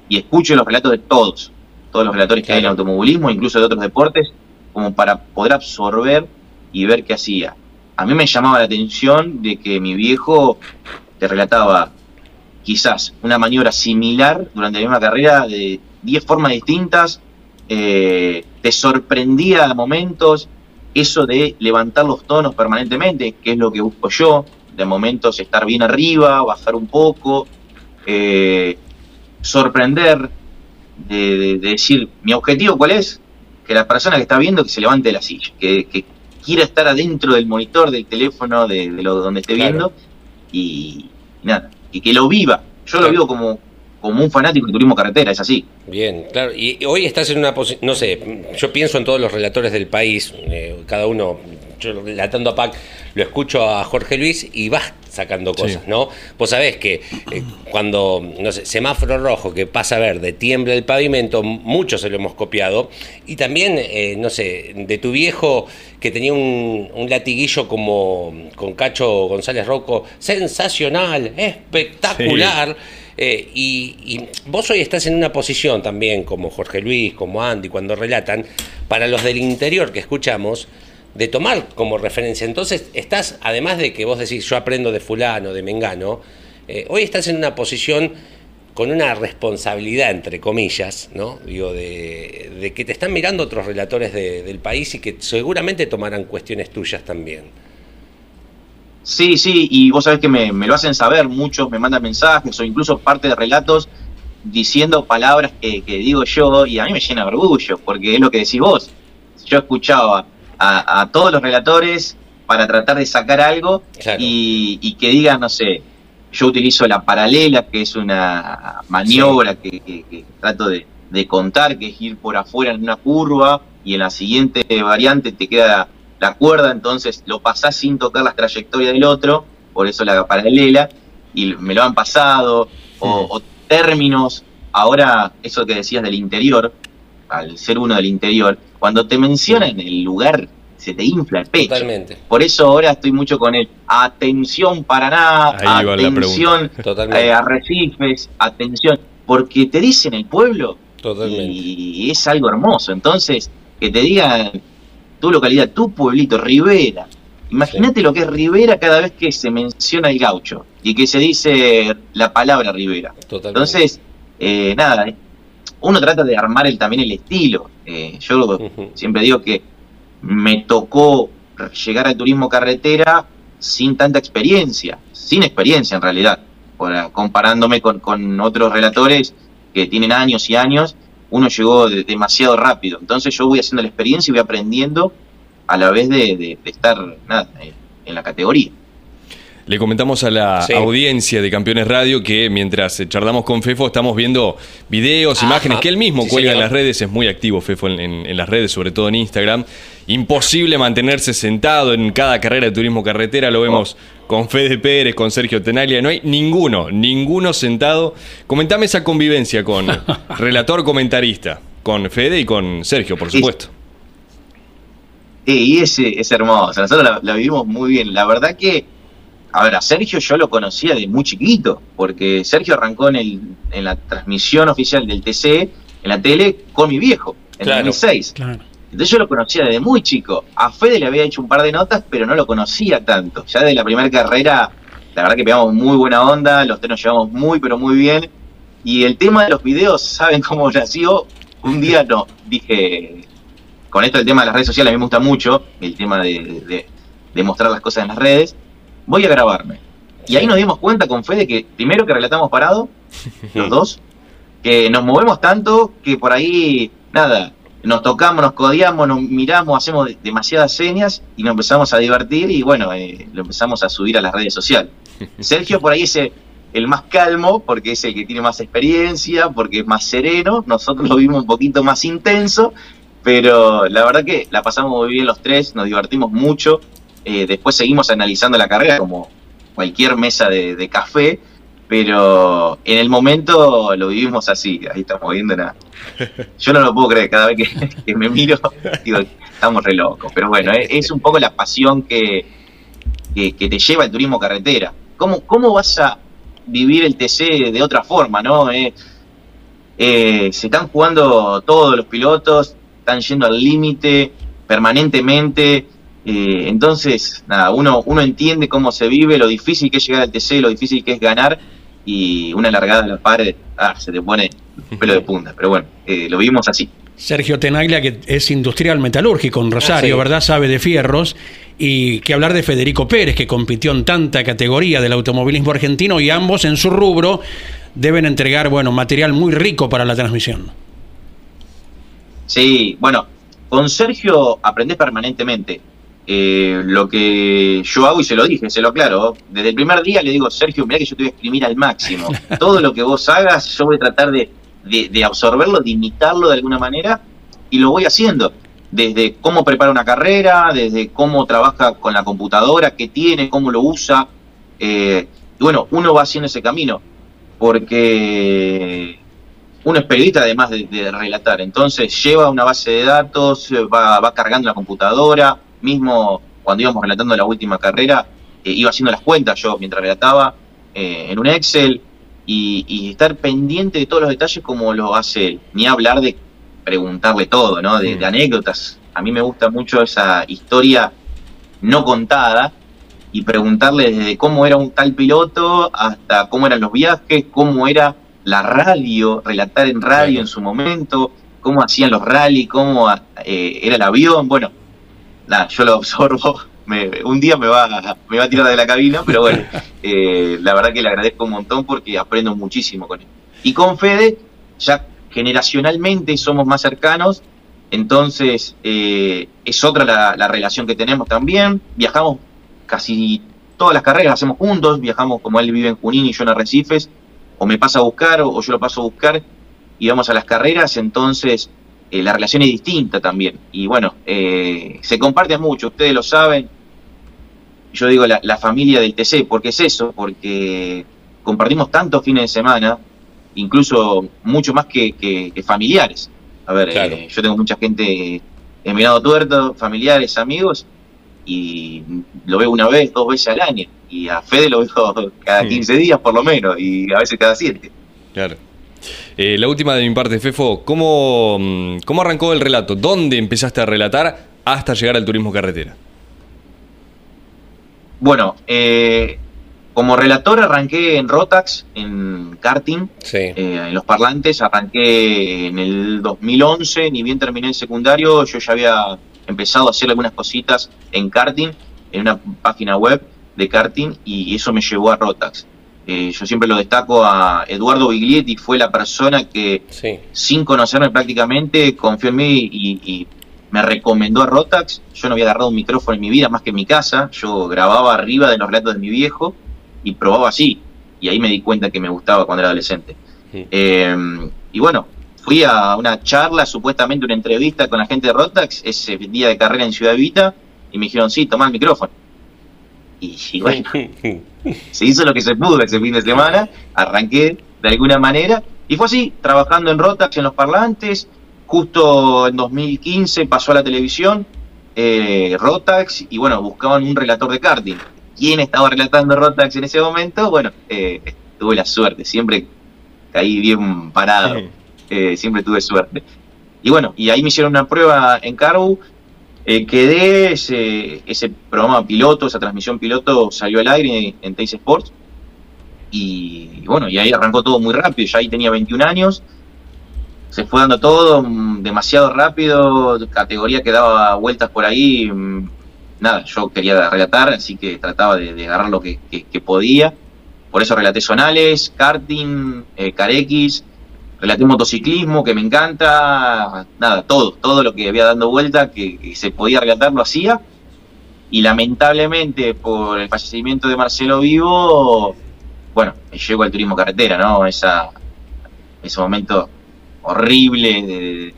Speaker 4: y escucho los relatos de todos, todos los relatores que hay en automovilismo, incluso de otros deportes, como para poder absorber y ver qué hacía. A mí me llamaba la atención de que mi viejo te relataba quizás una maniobra similar durante la misma carrera de 10 formas distintas, eh, te sorprendía a momentos eso de levantar los tonos permanentemente, que es lo que busco yo, de momentos estar bien arriba, bajar un poco, eh, sorprender, de, decir, mi objetivo cuál es, que la persona que está viendo que se levante de la silla, que, quiera estar adentro del monitor, del teléfono, de, lo donde esté viendo, y, nada, y que lo viva. Yo lo vivo como, como un fanático del turismo carretera, es así.
Speaker 2: Bien, claro. Y hoy estás en una posición, no sé, yo pienso en todos los relatores del país, eh, cada uno, yo relatando a PAC, lo escucho a Jorge Luis y vas sacando cosas, ¿no? Vos sabés que eh, cuando, no sé, semáforo rojo que pasa verde, tiembla el pavimento, muchos se lo hemos copiado. Y también, eh, no sé, de tu viejo que tenía un, latiguillo como con Cacho González Rocco, sensacional, espectacular. Eh, y, vos hoy estás en una posición también, como Jorge Luis, como Andy, cuando relatan, para los del interior que escuchamos, de tomar como referencia. Entonces, estás, además de que vos decís, yo aprendo de fulano, de mengano, eh, hoy estás en una posición con una responsabilidad, entre comillas, ¿no? Digo, de, que te están mirando otros relatores del país y que seguramente tomarán cuestiones tuyas también.
Speaker 4: Sí, sí, y vos sabés que me, lo hacen saber, muchos me mandan mensajes o incluso parte de relatos diciendo palabras que, digo yo y a mí me llena de orgullo, porque es lo que decís vos. Yo escuchaba a, todos los relatores para tratar de sacar algo y, que digan, no sé, yo utilizo la paralela, que es una maniobra que, trato de, de contar, que es ir por afuera en una curva y en la siguiente variante te queda la cuerda, entonces lo pasás sin tocar las trayectorias del otro, por eso la paralela, y me lo han pasado, o, términos, ahora eso que decías del interior, al ser uno del interior, cuando te mencionan el lugar se te infla el pecho. Totalmente. Por eso ahora estoy mucho con él. Atención Paraná, atención eh, Arrecifes, atención, porque te dicen el pueblo y es algo hermoso. Entonces, que te digan tu localidad, tu pueblito, Rivera. Imagínate lo que es Rivera cada vez que se menciona el gaucho y que se dice la palabra Rivera. Entonces, eh, nada, uno trata de armar el, también el estilo. Eh, yo siempre digo que me tocó llegar al turismo carretera sin tanta experiencia, sin experiencia en realidad, comparándome con, con otros relatores que tienen años y años uno llegó demasiado rápido. Entonces yo voy haciendo la experiencia y voy aprendiendo a la vez de, estar en la categoría.
Speaker 3: Le comentamos a la audiencia de Campeones Radio que mientras charlamos con Fefo estamos viendo videos, imágenes que él mismo cuelga en las redes. Es muy activo Fefo en, las redes, sobre todo en Instagram. Imposible mantenerse sentado en cada carrera de turismo carretera. Lo vemos con Fede Pérez, con Sergio Tenaglia. No hay ninguno, ninguno sentado. Comentame esa convivencia con relator comentarista, con Fede y con Sergio, por supuesto.
Speaker 4: Y, es, es hermoso. Nosotros la vivimos muy bien. La verdad que a ver, a Sergio yo lo conocía de muy chiquito, porque Sergio arrancó en, el, en la transmisión oficial del TC en la tele con mi viejo, en el 2006. Entonces yo lo conocía desde muy chico. A Fede le había hecho un par de notas, pero no lo conocía tanto. Ya de la primera carrera, la verdad que pegamos muy buena onda, los tres nos llevamos muy, pero muy bien. Y el tema de los videos, ¿saben cómo nació? Un día no, dije, con esto el tema de las redes sociales a mí me gusta mucho, el tema de, de mostrar las cosas en las redes voy a grabarme. Y ahí nos dimos cuenta con Fede que primero que relatamos parado, los dos, que nos movemos tanto que por ahí, nada, nos tocamos, nos codiamos, nos miramos, hacemos demasiadas señas y nos empezamos a divertir y bueno, eh, lo empezamos a subir a las redes sociales. Sergio por ahí es el más calmo, porque es el que tiene más experiencia, porque es más sereno, nosotros lo vimos un poquito más intenso, pero la verdad que la pasamos muy bien los tres, nos divertimos mucho, eh, después seguimos analizando la carrera como cualquier mesa de, café, pero en el momento lo vivimos así, ahí estamos viendo nada. Yo no lo puedo creer, cada vez que, me miro, digo, estamos re locos. Pero bueno, es, un poco la pasión que, que, te lleva el turismo carretera. ¿Cómo, ¿Cómo vas a vivir el TC de otra forma, no? Eh, eh, se están jugando todos los pilotos, están yendo al límite permanentemente. Eh, entonces, nada, uno, uno entiende cómo se vive, lo difícil que es llegar al TC, lo difícil que es ganar, y una largada a la pared, ah, se te pone pelo de punta. Pero bueno, eh, lo vivimos así.
Speaker 1: Sergio Tenaglia, que es industrial metalúrgico en Rosario, ah, ¿verdad? Sabe de fierros. Y que hablar de Federico Pérez, que compitió en tanta categoría del automovilismo argentino y ambos en su rubro deben entregar, bueno, material muy rico para la transmisión.
Speaker 4: Sí, bueno, con Sergio aprendés permanentemente. Eh, lo que yo hago, y se lo dije, se lo aclaro, desde el primer día le digo, Sergio, mira que yo te voy a exprimir al máximo. Todo lo que vos hagas, yo voy a tratar de, de, absorberlo, de imitarlo de alguna manera, y lo voy haciendo. Desde cómo prepara una carrera, desde cómo trabaja con la computadora, qué tiene, cómo lo usa. Eh, y bueno, uno va haciendo ese camino, porque uno es periodista además de, relatar, entonces lleva una base de datos, va, va cargando la computadora, mismo cuando íbamos relatando la última carrera, eh, iba haciendo las cuentas yo mientras relataba eh, en un Excel y, estar pendiente de todos los detalles como lo hace él, ni hablar de preguntarle todo, ¿no? De, anécdotas. A mí me gusta mucho esa historia no contada y preguntarle desde cómo era un tal piloto hasta cómo eran los viajes, cómo era la radio, relatar en radio en su momento, cómo hacían los rally, cómo eh, era el avión. Bueno, nada, yo lo absorbo. Un día me va, me va a tirar de la cabina, pero bueno, eh, la verdad que le agradezco un montón porque aprendo muchísimo con él. Y con Fede, ya generacionalmente somos más cercanos, entonces eh, es otra la, la, relación que tenemos también. Viajamos casi todas las carreras, hacemos juntos, viajamos como él vive en Junín y yo en Arrecifes, o me pasa a buscar o, yo lo paso a buscar y vamos a las carreras, entonces eh, la relación es distinta también. Y bueno, eh, se comparte mucho, ustedes lo saben. Yo digo la, familia del TC, porque es eso, porque compartimos tantos fines de semana, incluso mucho más que, familiares. A ver, eh, yo tengo mucha gente en mirado tuerto, familiares, amigos, y lo veo una vez, dos veces al año. Y a Fede lo veo cada 15 días por lo menos, y a veces cada 7.
Speaker 3: Claro. Eh, la última de mi parte, Fefo, ¿cómo, mm, ¿cómo arrancó el relato? ¿Dónde empezaste a relatar hasta llegar al turismo carretera?
Speaker 4: Bueno, eh, como relator arranqué en Rotax, en karting, eh, en los parlantes, arranqué en el 2011, ni bien terminé el secundario, yo ya había empezado a hacer algunas cositas en karting, en una página web de karting, y eso me llevó a Rotax. Eh, yo siempre lo destaco a Eduardo Biglietti, fue la persona que, sin conocerme prácticamente, confió en mí y, me recomendó a Rotax. Yo no había agarrado un micrófono en mi vida más que en mi casa. Yo grababa arriba de los relatos de mi viejo y probaba así. Y ahí me di cuenta que me gustaba cuando era adolescente. Eh, y bueno, fui a una charla, supuestamente una entrevista con la gente de Rotax, ese día de carrera en Ciudad Vita, y me dijeron, sí, toma el micrófono. Y, bueno, se hizo lo que se pudo ese fin de semana, arranqué de alguna manera, y fue así, trabajando en Rotax, en los parlantes, justo en 2015 pasó a la televisión eh, Rotax, y bueno, buscaban un relator de karting. ¿Quién estaba relatando Rotax en ese momento? Bueno, eh, tuve la suerte, siempre caí bien parado, eh, siempre tuve suerte. Y bueno, y ahí me hicieron una prueba en Carbu, quedé, ese, ese programa piloto, esa transmisión piloto salió al aire en Teis Sports. Y, bueno, y ahí arrancó todo muy rápido. Ya ahí tenía 21 años. Se fue dando todo mm, demasiado rápido. Categoría que daba vueltas por ahí. Mm, nada, yo quería relatar, así que trataba de, agarrar lo que, podía. Por eso relaté zonales, karting, eh, carex relaté motociclismo, que me encanta, nada, todo, todo lo que había dando vuelta, que, se podía relatar, lo hacía. Y lamentablemente, por el fallecimiento de Marcelo Vivo, bueno, me llegó al turismo carretera, ¿no? Esa, ese momento horrible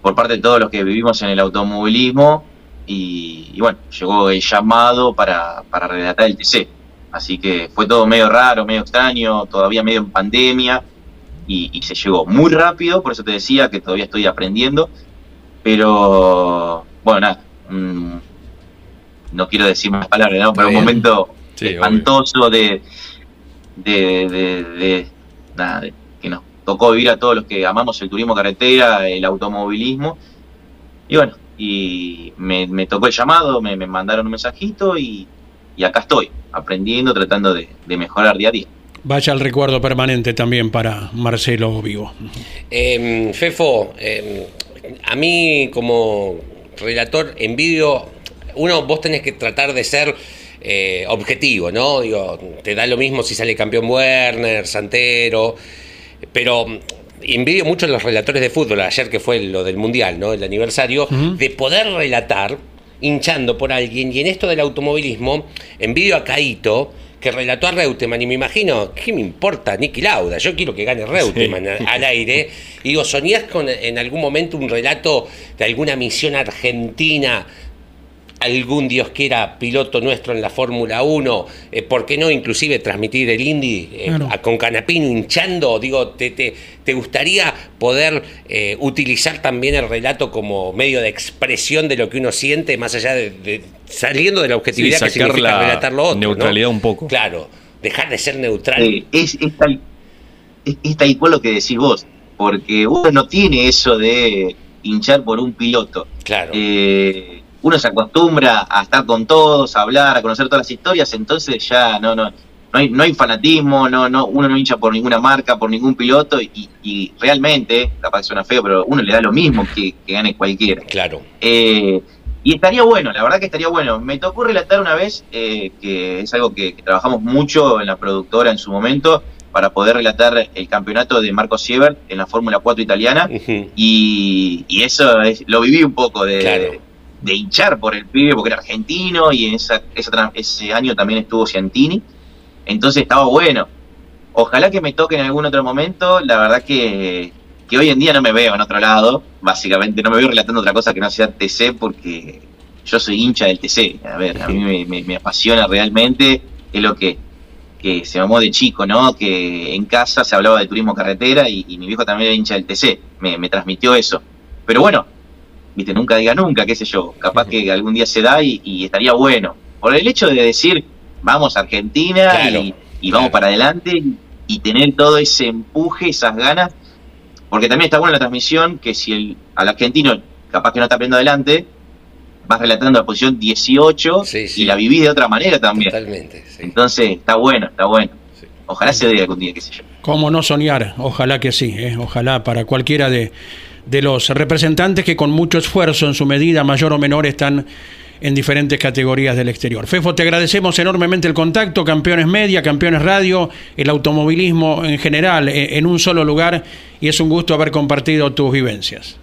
Speaker 4: por parte de todos los que vivimos en el automovilismo. Y, bueno, llegó el llamado para, para relatar el TC. Así que fue todo medio raro, medio extraño, todavía medio en pandemia y, se llegó muy rápido, por eso te decía que todavía estoy aprendiendo, pero bueno, nada, mm, no quiero decir más palabras, ¿no? pero un momento espantoso de, de, nada, que nos tocó vivir a todos los que amamos el turismo carretera, el automovilismo, y bueno, y me, tocó el llamado, me, mandaron un mensajito y, acá estoy, aprendiendo, tratando de mejorar día a día.
Speaker 1: Vaya el recuerdo permanente también para Marcelo Vivo.
Speaker 2: Em, Fefo, em, a mí como relator en vídeo, uno, vos tenés que tratar de ser eh, objetivo, ¿no? Digo, te da lo mismo si sale campeón Werner, Santero, pero envidio mucho a los relatores de fútbol, ayer que fue lo del Mundial, ¿no? El aniversario, de poder relatar hinchando por alguien, y en esto del automovilismo, envidio a Caito, que relató a Reutemann y me imagino, ¿qué me importa Nicky Lauda? Yo quiero que gane Reutemann al aire. Y digo, ¿soñás con en algún momento un relato de alguna misión argentina algún Dios quiera piloto nuestro en la Fórmula 1, eh, ¿por qué no inclusive transmitir el Indy eh, con Canapino hinchando? Digo, ¿te, te, gustaría poder eh, utilizar también el relato como medio de expresión de lo que uno siente, más allá de, saliendo de la objetividad que significa relatar lo otro?
Speaker 3: Neutralidad un poco.
Speaker 2: Claro, dejar de ser neutral.
Speaker 4: es, es, tal, es, tal cual lo que decís vos, porque uno no tiene eso de hinchar por un piloto.
Speaker 2: Claro
Speaker 4: uno se acostumbra a estar con todos, a hablar, a conocer todas las historias, entonces ya no, no, no hay, no hay fanatismo, no, no, uno no hincha por ninguna marca, por ningún piloto, y, realmente, capaz que suena feo, pero uno le da lo mismo que, gane cualquiera.
Speaker 2: Claro.
Speaker 4: Eh, y estaría bueno, la verdad que estaría bueno. Me tocó relatar una vez, eh, que es algo que, trabajamos mucho en la productora en su momento, para poder relatar el campeonato de Marco Siebert en la Fórmula 4 italiana, y, eso lo viví un poco de de hinchar por el pibe porque era argentino y en esa, ese año también estuvo Ciantini. Entonces estaba bueno. Ojalá que me toque en algún otro momento. La verdad que, que hoy en día no me veo en otro lado. Básicamente no me veo relatando otra cosa que no sea TC porque yo soy hincha del TC. A ver, a mí me, apasiona realmente. Es lo que, que se mamó de chico, ¿no? Que en casa se hablaba de turismo carretera y, mi viejo también era hincha del TC. Me, me transmitió eso. Pero bueno, viste, nunca diga nunca, qué sé yo, capaz que algún día se da y, estaría bueno. Por el hecho de decir, vamos a Argentina y, vamos para adelante y, tener todo ese empuje, esas ganas, porque también está buena la transmisión que si el, al argentino capaz que no está aprendiendo adelante, vas relatando la posición 18 y la vivís de otra manera también.
Speaker 2: Totalmente.
Speaker 4: Entonces está bueno, está bueno. Ojalá se dé algún día, qué sé yo.
Speaker 1: ¿Cómo no soñar? Ojalá que sí, ¿eh? ojalá para cualquiera de de los representantes que con mucho esfuerzo, en su medida mayor o menor, están en diferentes categorías del exterior. Fefo, te agradecemos enormemente el contacto, Campeones Media, Campeones Radio, el automovilismo en general, e, en un solo lugar, y es un gusto haber compartido tus vivencias.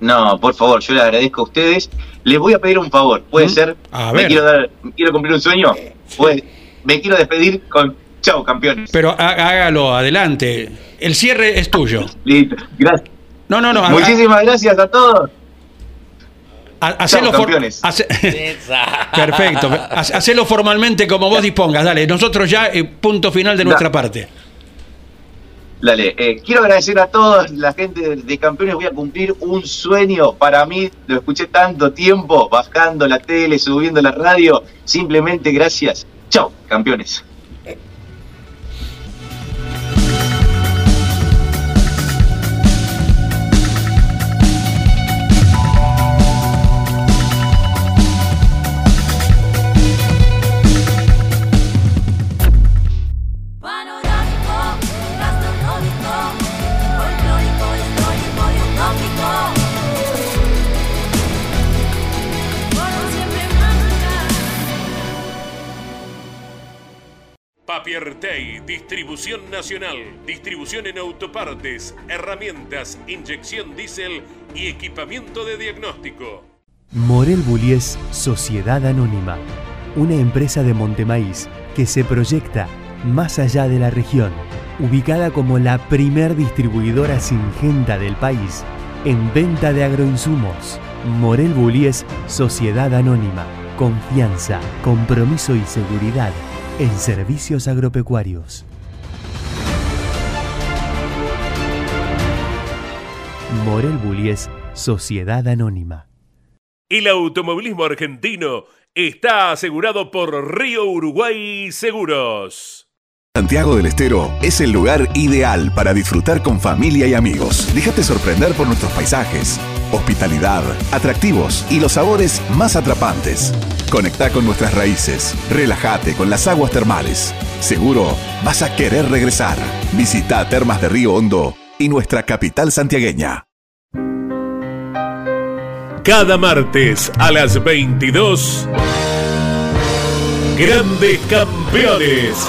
Speaker 4: No, por favor, yo le agradezco a ustedes. Les voy a pedir un favor, ¿puede ¿Mm? ser?
Speaker 1: A ver.
Speaker 4: ¿Me quiero, dar, quiero cumplir un sueño? Me quiero despedir con chao, campeones.
Speaker 1: Pero hágalo, adelante. El cierre es tuyo.
Speaker 4: Listo, gracias.
Speaker 1: No, no, no.
Speaker 4: Muchísimas gracias a todos.
Speaker 1: Hacelo campeones. Perfecto. Hacelo formalmente como vos dispongas. Dale, nosotros ya, eh, punto final de nuestra parte.
Speaker 4: Dale, eh, quiero agradecer a toda la gente de, Campeones. Voy a cumplir un sueño para mí. Lo escuché tanto tiempo, bajando la tele, subiendo la radio. Simplemente gracias. Chao, campeones.
Speaker 5: Papiertei, distribución nacional, distribución en autopartes, herramientas, inyección diésel y equipamiento de diagnóstico.
Speaker 6: Morel Bullies Sociedad Anónima, una empresa de Montemaíz que se proyecta más allá de la región, ubicada como la primer distribuidora singenta del país en venta de agroinsumos. Morel Bullies Sociedad Anónima, confianza, compromiso y seguridad en servicios agropecuarios. Morel Bullies, Sociedad Anónima.
Speaker 5: El automovilismo argentino está asegurado por Río Uruguay Seguros.
Speaker 7: Santiago del Estero es el lugar ideal para disfrutar con familia y amigos. Déjate sorprender por nuestros paisajes, hospitalidad, atractivos y los sabores más atrapantes. Conecta con nuestras raíces, relájate con las aguas termales. Seguro vas a querer regresar. Visita Termas de Río Hondo y nuestra capital santiagueña.
Speaker 5: Cada martes a las 22, Grandes Campeones.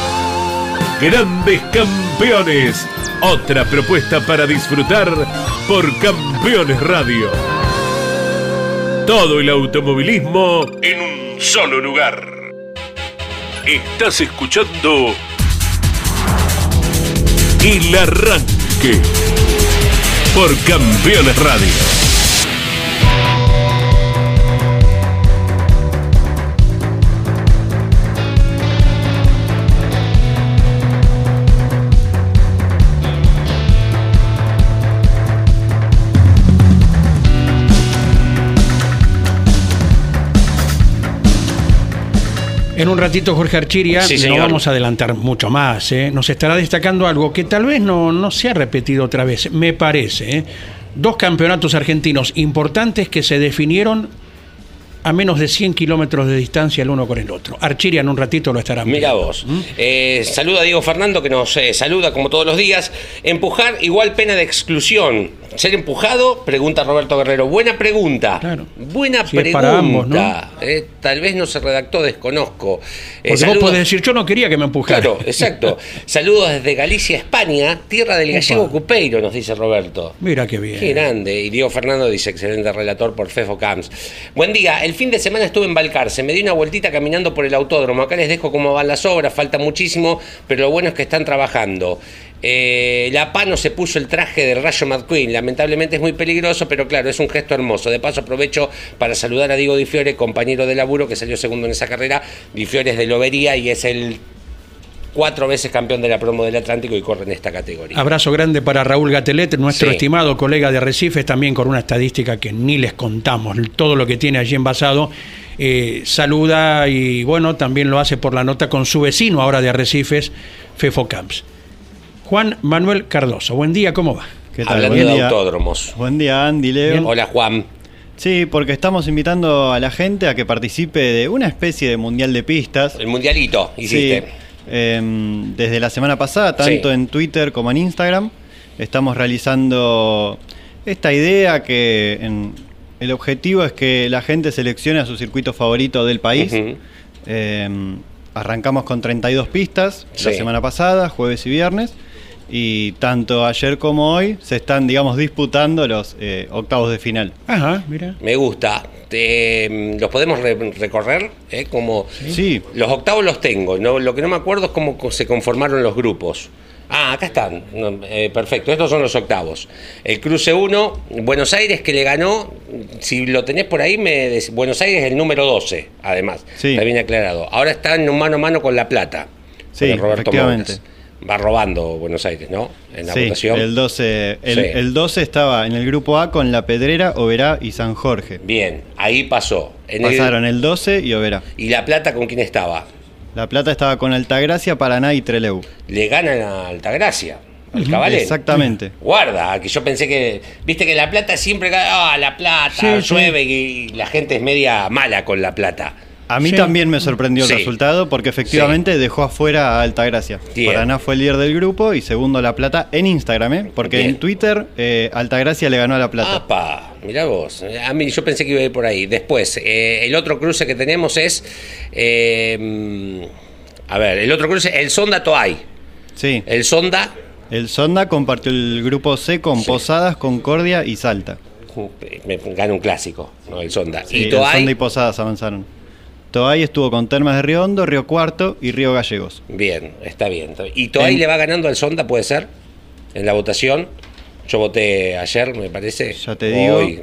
Speaker 5: Grandes campeones. Otra propuesta para disfrutar por Campeones Radio. Todo el automovilismo en un solo lugar. Estás escuchando El Arranque por Campeones Radio.
Speaker 1: En un ratito, Jorge Archiria,
Speaker 2: Sí,
Speaker 1: no vamos a adelantar mucho más. ¿eh? Nos estará destacando algo que tal vez no, no se ha repetido otra vez, me parece. ¿eh? Dos campeonatos argentinos importantes que se definieron a menos de 100 kilómetros de distancia el uno con el otro. Archiria en un ratito lo estará
Speaker 2: Mira vos. Eh, saluda a Diego Fernando que nos eh, saluda como todos los días. Empujar igual pena de exclusión. Ser empujado, pregunta Roberto Guerrero. Buena pregunta.
Speaker 1: Claro.
Speaker 2: Buena
Speaker 1: Si
Speaker 2: pregunta.
Speaker 1: para ambos, ¿no?
Speaker 2: Eh, tal vez no se redactó, desconozco.
Speaker 1: Porque vos podés decir, yo no quería que me empujaran.
Speaker 2: Claro, exacto. Saludos desde Galicia, España, tierra del
Speaker 1: Opa.
Speaker 2: gallego Cupeiro, nos dice Roberto.
Speaker 1: Mira qué bien.
Speaker 2: Qué grande. Y Diego Fernando dice, excelente relator por Fefo Camps. Buen día. El fin de semana estuve en Balcarce. Me di una vueltita caminando por el autódromo. Acá les dejo cómo van las obras. Falta muchísimo, pero lo bueno es que están trabajando. Eh, la PA no se puso el traje del Rayo McQueen. Lamentablemente es muy peligroso, pero claro, es un gesto hermoso. De paso aprovecho para saludar a Diego Di Fiore, compañero de laburo que salió segundo en esa carrera. Di Fiore es de Lobería y es el cuatro veces campeón de la promo del Atlántico y corre en esta categoría.
Speaker 1: Abrazo grande para Raúl Gatelet, nuestro
Speaker 2: Sí.
Speaker 1: estimado colega de Arrecifes, también con una estadística que ni les contamos, todo lo que tiene allí envasado. Eh, saluda y bueno, también lo hace por la nota con su vecino ahora de Arrecifes, Fefo Camps. Juan Manuel Cardoso, buen día, ¿cómo va?
Speaker 8: ¿Qué tal?
Speaker 2: Hablando
Speaker 8: Buen
Speaker 2: de
Speaker 8: día.
Speaker 2: autódromos.
Speaker 8: Buen día, Andy, Leo.
Speaker 2: Hola Juan.
Speaker 8: Sí, porque estamos invitando a la gente a que participe de una especie de mundial de pistas.
Speaker 2: El mundialito hiciste.
Speaker 8: Sí, em, desde la semana pasada, tanto
Speaker 2: Sí.
Speaker 8: en Twitter como en Instagram, estamos realizando esta idea que en- el objetivo es que la gente seleccione a su circuito favorito del país.
Speaker 2: Ujú.
Speaker 8: Em, arrancamos con 32 pistas la semana pasada, jueves y viernes. Y tanto ayer como hoy se están, digamos, disputando los eh, octavos de final.
Speaker 1: Ajá, mira.
Speaker 2: Me gusta. Te- ¿Los podemos re- recorrer? ¿Eh? Como
Speaker 8: Sí,
Speaker 2: Los octavos los tengo. No, lo que no me acuerdo es cómo se conformaron los grupos. Ah, acá están. Eh, perfecto. Estos son los octavos. El cruce 1, Buenos Aires que le ganó. Si lo tenés por ahí, me des- Buenos Aires es el número 12, además.
Speaker 8: Sí.
Speaker 2: Está bien aclarado. Ahora está en un mano a mano con La Plata.
Speaker 8: Sí,
Speaker 2: con Roberto
Speaker 8: efectivamente.
Speaker 2: Va robando Buenos Aires, ¿no? En la
Speaker 8: sí,
Speaker 2: votación.
Speaker 8: el 12, el,
Speaker 2: Sí.
Speaker 8: el 12 estaba en el grupo A con La Pedrera, Oberá y San Jorge.
Speaker 2: Bien, ahí pasó. En el-
Speaker 8: Pasaron el 12 y Oberá.
Speaker 2: ¿Y La Plata con quién estaba?
Speaker 8: La Plata estaba con Altagracia, Paraná y Treleu.
Speaker 2: Le ganan a Altagracia, al Cabalén.
Speaker 8: Exactamente.
Speaker 2: Guarda, que yo pensé que. Viste que La Plata siempre. Ah, La Plata,
Speaker 1: sí.
Speaker 2: llueve y la gente es media mala con La Plata.
Speaker 8: A mí
Speaker 1: Sí.
Speaker 8: también me sorprendió
Speaker 2: Sí.
Speaker 8: el resultado porque efectivamente dejó afuera a Altagracia.
Speaker 2: Bien.
Speaker 8: Paraná fue el líder del grupo y segundo La Plata en Instagram, ¿eh? porque
Speaker 2: Bien.
Speaker 8: en Twitter eh, Altagracia le ganó a La Plata.
Speaker 2: Apa, mirá vos. A mí yo pensé que iba a ir por ahí. Después, eh, el otro cruce que tenemos es. eh, a ver, el otro cruce, el Sonda Toay.
Speaker 8: Sí,
Speaker 2: El Sonda.
Speaker 8: el Sonda compartió el grupo C con Posadas, Concordia y Salta.
Speaker 2: Me gana un clásico, ¿no? El Sonda.
Speaker 8: Sí,
Speaker 2: y
Speaker 8: el
Speaker 2: Toay.
Speaker 8: Sonda y Posadas avanzaron. Toay estuvo con Termas de Río Hondo, Río Cuarto y Río Gallegos.
Speaker 2: Bien, está bien. ¿Y Toay
Speaker 8: En-
Speaker 2: le va ganando al Sonda, puede ser? En la votación. Yo voté ayer, me parece.
Speaker 8: Ya te digo.
Speaker 2: Hoy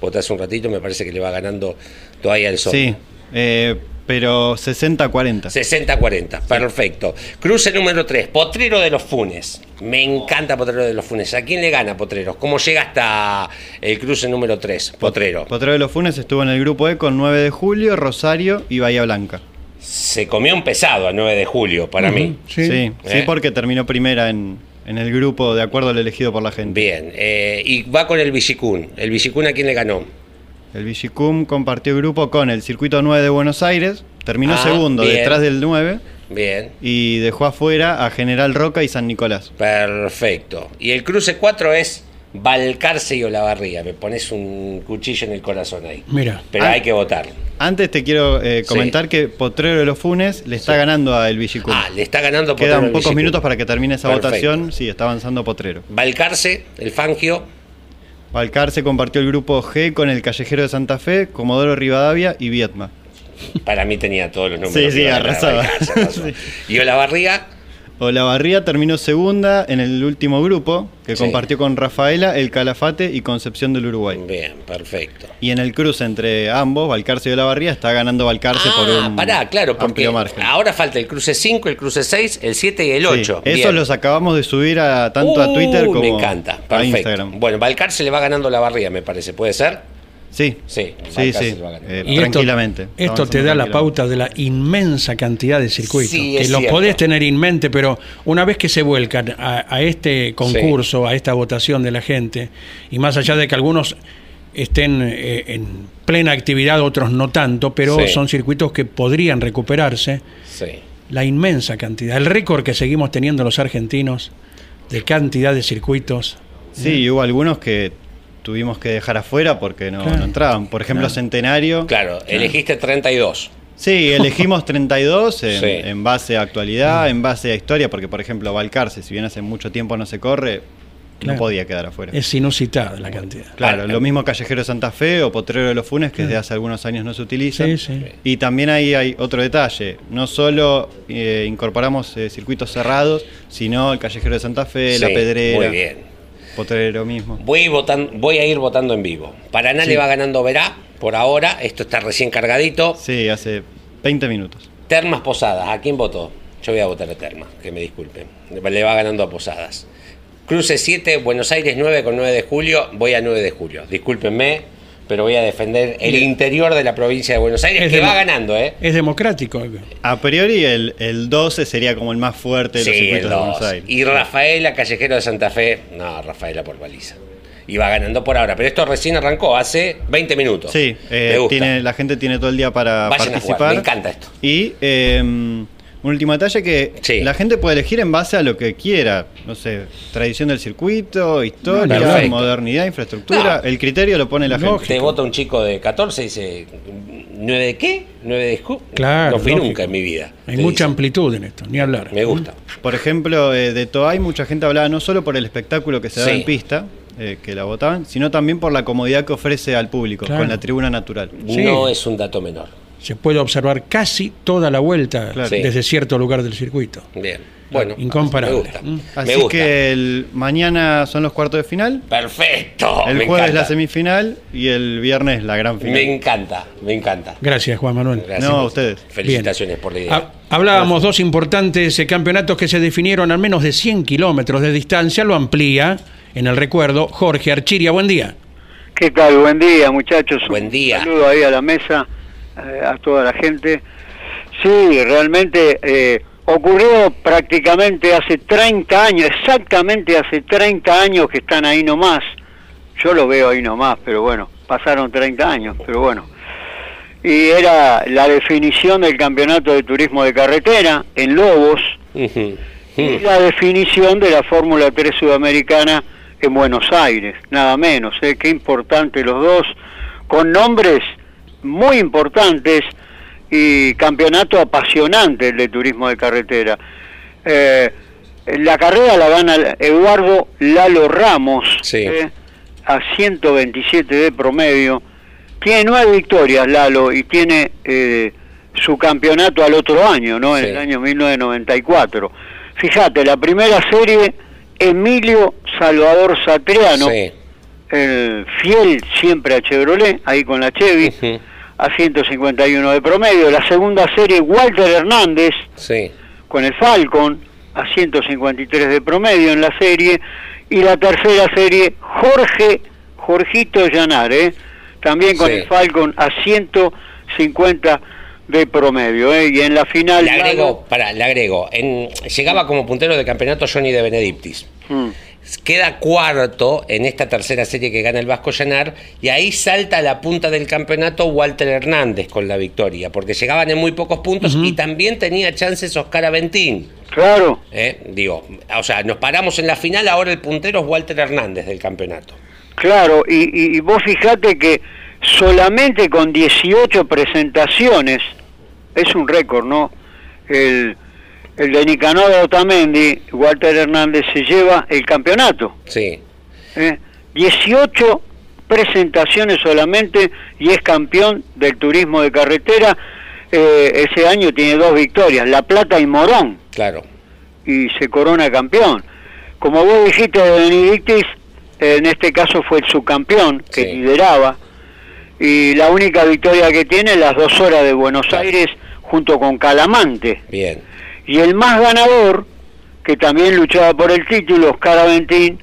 Speaker 2: voté hace un ratito, me parece que le va ganando Toay al Sonda.
Speaker 8: Sí, eh, pero 60-40.
Speaker 2: 60-40, perfecto. Cruce número 3, Potrero de los Funes. Me encanta Potrero de los Funes. ¿A quién le gana Potrero? ¿Cómo llega hasta el cruce número 3? Potrero.
Speaker 8: Potrero de los Funes estuvo en el grupo E con 9 de julio, Rosario y Bahía Blanca.
Speaker 2: Se comió un pesado a 9 de julio para mí.
Speaker 1: Sí.
Speaker 8: Sí, sí,
Speaker 2: Eh.
Speaker 8: porque terminó primera en, en el grupo de acuerdo al elegido por la gente.
Speaker 2: Bien, eh, y va con el Villicún. ¿El Villicún a quién le ganó?
Speaker 8: El Vigicum compartió grupo con el Circuito 9 de Buenos Aires, terminó
Speaker 2: Ah,
Speaker 8: segundo
Speaker 2: bien.
Speaker 8: detrás del 9
Speaker 2: Bien.
Speaker 8: Y dejó afuera a General Roca y San Nicolás.
Speaker 2: Perfecto. Y el cruce 4 es Balcarce y Olavarría. Me pones un cuchillo en el corazón ahí.
Speaker 1: Mira.
Speaker 2: Pero
Speaker 8: Ah.
Speaker 2: hay que votar.
Speaker 8: Antes te quiero eh, comentar que Potrero de los Funes le está ganando a El Villicum.
Speaker 2: Ah, le está ganando
Speaker 8: Quedan
Speaker 2: Potrero el
Speaker 8: pocos minutos para que termine esa
Speaker 2: Perfecto.
Speaker 8: votación. Sí, está avanzando Potrero.
Speaker 2: Balcarce, el Fangio.
Speaker 8: Balcarce compartió el grupo G con el Callejero de Santa Fe, Comodoro Rivadavia y Vietma.
Speaker 2: Para mí tenía todos los números.
Speaker 8: Sí, sí, arrasaba.
Speaker 2: Balcarce.
Speaker 8: Sí.
Speaker 2: Y Olavarría,
Speaker 8: Olavarría terminó segunda en el último grupo, que
Speaker 2: Sí.
Speaker 8: compartió con Rafaela, El Calafate y Concepción del Uruguay.
Speaker 2: bien, perfecto.
Speaker 8: Y en el cruce entre ambos, Balcarce y Olavarría, está ganando Balcarce por
Speaker 2: Ah,
Speaker 8: un
Speaker 2: pará, claro, porque
Speaker 8: margen.
Speaker 2: ahora falta el cruce 5, el cruce 6, el 7 y el
Speaker 8: Sí,
Speaker 2: 8.
Speaker 8: Esos los acabamos de subir a, tanto a Twitter como
Speaker 2: Me encanta,
Speaker 8: a. Instagram.
Speaker 2: Bueno, Balcarce le va ganando la barriga, me parece. ¿Puede ser?
Speaker 8: Sí,
Speaker 2: Sí,
Speaker 8: sí, sí. eh,
Speaker 1: Y esto-
Speaker 8: tranquilamente.
Speaker 1: Esto, te da la pauta de la inmensa cantidad de circuitos.
Speaker 2: Sí,
Speaker 1: que los
Speaker 2: cierto.
Speaker 1: podés tener en mente, pero una vez que se vuelcan a, a este concurso, a esta votación de la gente, y más allá de que algunos estén eh, en plena actividad, otros no tanto, pero
Speaker 2: Sí.
Speaker 1: son circuitos que podrían recuperarse,
Speaker 2: Sí.
Speaker 1: la inmensa cantidad, el récord que seguimos teniendo los argentinos de cantidad de circuitos.
Speaker 8: Sí, y hubo algunos que tuvimos que dejar afuera porque no,
Speaker 1: Claro.
Speaker 8: no entraban. Por ejemplo,
Speaker 1: Claro.
Speaker 8: Centenario.
Speaker 2: Claro, elegiste 32.
Speaker 8: Sí, elegimos 32 en,
Speaker 2: Sí.
Speaker 8: en base a actualidad, en base a historia, porque por ejemplo Balcarce, si bien hace mucho tiempo no se corre,
Speaker 1: Claro.
Speaker 8: no podía quedar afuera.
Speaker 1: Es inusitada la cantidad.
Speaker 8: Claro,
Speaker 2: Ah,
Speaker 8: lo mismo Callejero de Santa Fe o Potrero de los Funes, que desde hace algunos años no se utiliza.
Speaker 1: Sí, sí.
Speaker 8: Y también ahí hay otro detalle, no solo eh, incorporamos eh, circuitos cerrados, sino el Callejero de Santa Fe, La Pedrera,
Speaker 2: Muy bien.
Speaker 8: Potrero mismo.
Speaker 2: Voy, votan- voy a ir votando en vivo. Paraná
Speaker 8: Sí.
Speaker 2: le va ganando Verá por ahora. Esto está recién cargadito.
Speaker 8: Sí, hace 20 minutos.
Speaker 2: Termas Posadas. ¿A quién votó? Yo voy a votar a Termas, que me disculpen. Le va ganando a Posadas. Cruce 7, Buenos Aires 9 con 9 de julio. Voy a 9 de julio. Discúlpenme, pero voy a defender el interior de la provincia de Buenos Aires,
Speaker 1: Es
Speaker 2: que va ganando, ¿eh?
Speaker 1: Es democrático.
Speaker 8: A priori el, el 12 sería como el más fuerte de los
Speaker 2: Sí, el
Speaker 8: circuitos de Buenos
Speaker 2: 2.
Speaker 8: Aires.
Speaker 2: Y Rafaela, Callejero de Santa Fe. No, Rafaela por baliza. Y va ganando por ahora. Pero esto recién arrancó, hace 20 minutos.
Speaker 8: Sí, eh,
Speaker 2: Me gusta.
Speaker 8: tiene, la gente tiene todo el día para
Speaker 2: Vayan a
Speaker 8: participar.
Speaker 2: jugar, me encanta esto.
Speaker 8: Y eh, un último detalle que
Speaker 2: Sí.
Speaker 8: la gente puede elegir en base a lo que quiera. No sé, tradición del circuito, historia,
Speaker 2: Perfecto.
Speaker 8: modernidad, infraestructura.
Speaker 2: No.
Speaker 8: El criterio lo pone la
Speaker 1: Lógico.
Speaker 8: gente.
Speaker 2: Te vota un chico de 14 y dice, ¿9 de qué? ¿9 de Scoop?
Speaker 1: Claro,
Speaker 2: No fui
Speaker 1: lógico.
Speaker 2: nunca en mi vida.
Speaker 1: Hay mucha
Speaker 2: dice.
Speaker 1: amplitud en esto, ni hablar.
Speaker 2: Me gusta.
Speaker 8: Por ejemplo, eh, de Toay mucha gente hablaba no solo por el espectáculo que se da
Speaker 2: Sí.
Speaker 8: en pista, eh, que la votaban, sino también por la comodidad que ofrece al público,
Speaker 1: Claro.
Speaker 8: con la tribuna natural.
Speaker 1: Sí.
Speaker 2: No es un dato menor.
Speaker 1: Se puede observar casi toda la vuelta
Speaker 8: Claro.
Speaker 2: Sí.
Speaker 1: desde cierto lugar del circuito.
Speaker 2: Bien. Bueno,
Speaker 1: Incomparable.
Speaker 2: Me gusta.
Speaker 1: Mm.
Speaker 8: Así
Speaker 2: me gusta.
Speaker 8: que el, mañana son los cuartos de final,
Speaker 2: Perfecto.
Speaker 8: el
Speaker 2: me
Speaker 8: jueves
Speaker 2: encanta.
Speaker 8: la semifinal y el viernes la gran final.
Speaker 2: Me encanta, me encanta.
Speaker 1: Gracias, Juan Manuel.
Speaker 2: Gracias.
Speaker 8: No, a ustedes.
Speaker 2: Felicitaciones
Speaker 1: Bien.
Speaker 2: por la idea.
Speaker 1: Ha- Hablábamos dos importantes eh, campeonatos que se definieron a menos de 100 kilómetros de distancia. Lo amplía en el recuerdo Jorge Archiria. Buen día.
Speaker 9: ¿Qué tal? Buen día, muchachos.
Speaker 2: Buen día.
Speaker 9: Un saludo ahí a la mesa, a toda la gente. Sí, realmente eh, ocurrió prácticamente hace 30 años, exactamente hace 30 años que están ahí nomás. Yo lo veo ahí nomás, pero bueno, pasaron 30 años, pero bueno. Y era la definición del campeonato de turismo de carretera en Lobos y la definición de la Fórmula 3 sudamericana en Buenos Aires, nada menos, ¿eh? qué importante los dos, con nombres muy importantes y campeonato apasionante el de turismo de carretera. Eh, la carrera la gana Eduardo Lalo Ramos,
Speaker 2: Sí.
Speaker 9: ¿eh? a 127 de promedio. Tiene nueve victorias Lalo y tiene eh, su campeonato al otro año, ¿no? En
Speaker 2: Sí.
Speaker 9: el año 1994. Fíjate, la primera serie, Emilio Salvador Satriano,
Speaker 2: Sí.
Speaker 9: el fiel siempre a Chevrolet, ahí con la Chevy. A 151 de promedio. La segunda serie, Walter Hernández,
Speaker 2: Sí.
Speaker 9: con el Falcon, a 153 de promedio en la serie. Y la tercera serie, Jorge, Jorgito Llanar, ¿eh? también con
Speaker 2: Sí.
Speaker 9: el Falcon, a 150 de promedio. ¿eh? Y en la final...
Speaker 2: Le agrego, para, le agrego. En, llegaba como puntero de campeonato Johnny de Benedictis.
Speaker 9: Mm.
Speaker 2: Queda cuarto en esta tercera serie que gana el Vasco Llanar y ahí salta a la punta del campeonato Walter Hernández con la victoria, porque llegaban en muy pocos puntos y también tenía chances Oscar Aventín.
Speaker 9: Claro.
Speaker 2: Eh, digo, o sea, nos paramos en la final, ahora el puntero es Walter Hernández del campeonato.
Speaker 9: Claro, y, y vos fijate que solamente con 18 presentaciones, es un récord, ¿no? El, el de Nicanor Otamendi, Walter Hernández se lleva el campeonato.
Speaker 2: Sí.
Speaker 9: ¿Eh? 18 presentaciones solamente y es campeón del turismo de carretera. Eh, ese año tiene dos victorias, La Plata y Morón.
Speaker 2: Claro.
Speaker 9: Y se corona campeón. Como vos dijiste de Benedictis, en este caso fue el subcampeón que lideraba. Y la única victoria que tiene las dos horas de Buenos Aires junto con Calamante.
Speaker 2: Bien.
Speaker 9: Y el más ganador, que también luchaba por el título, Oscar Aventín,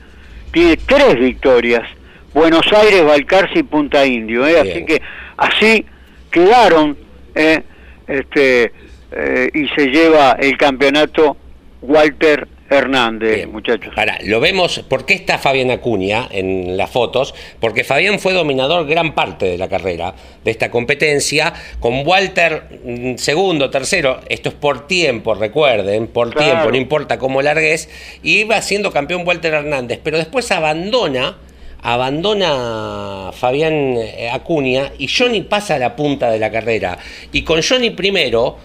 Speaker 9: tiene tres victorias. Buenos Aires, Balcarce y Punta Indio. ¿eh? Así que así quedaron ¿eh? este, eh, y se lleva el campeonato Walter Hernández, muchachos.
Speaker 2: Ahora, lo vemos, ¿por qué está Fabián Acuña en las fotos? Porque Fabián fue dominador gran parte de la carrera de esta competencia, con Walter mm, segundo, tercero, esto es por tiempo, recuerden, por tiempo, no importa cómo largues, y iba siendo campeón Walter Hernández, pero después abandona abandona Fabián eh, Acuña y Johnny pasa a la punta de la carrera. Y con Johnny primero,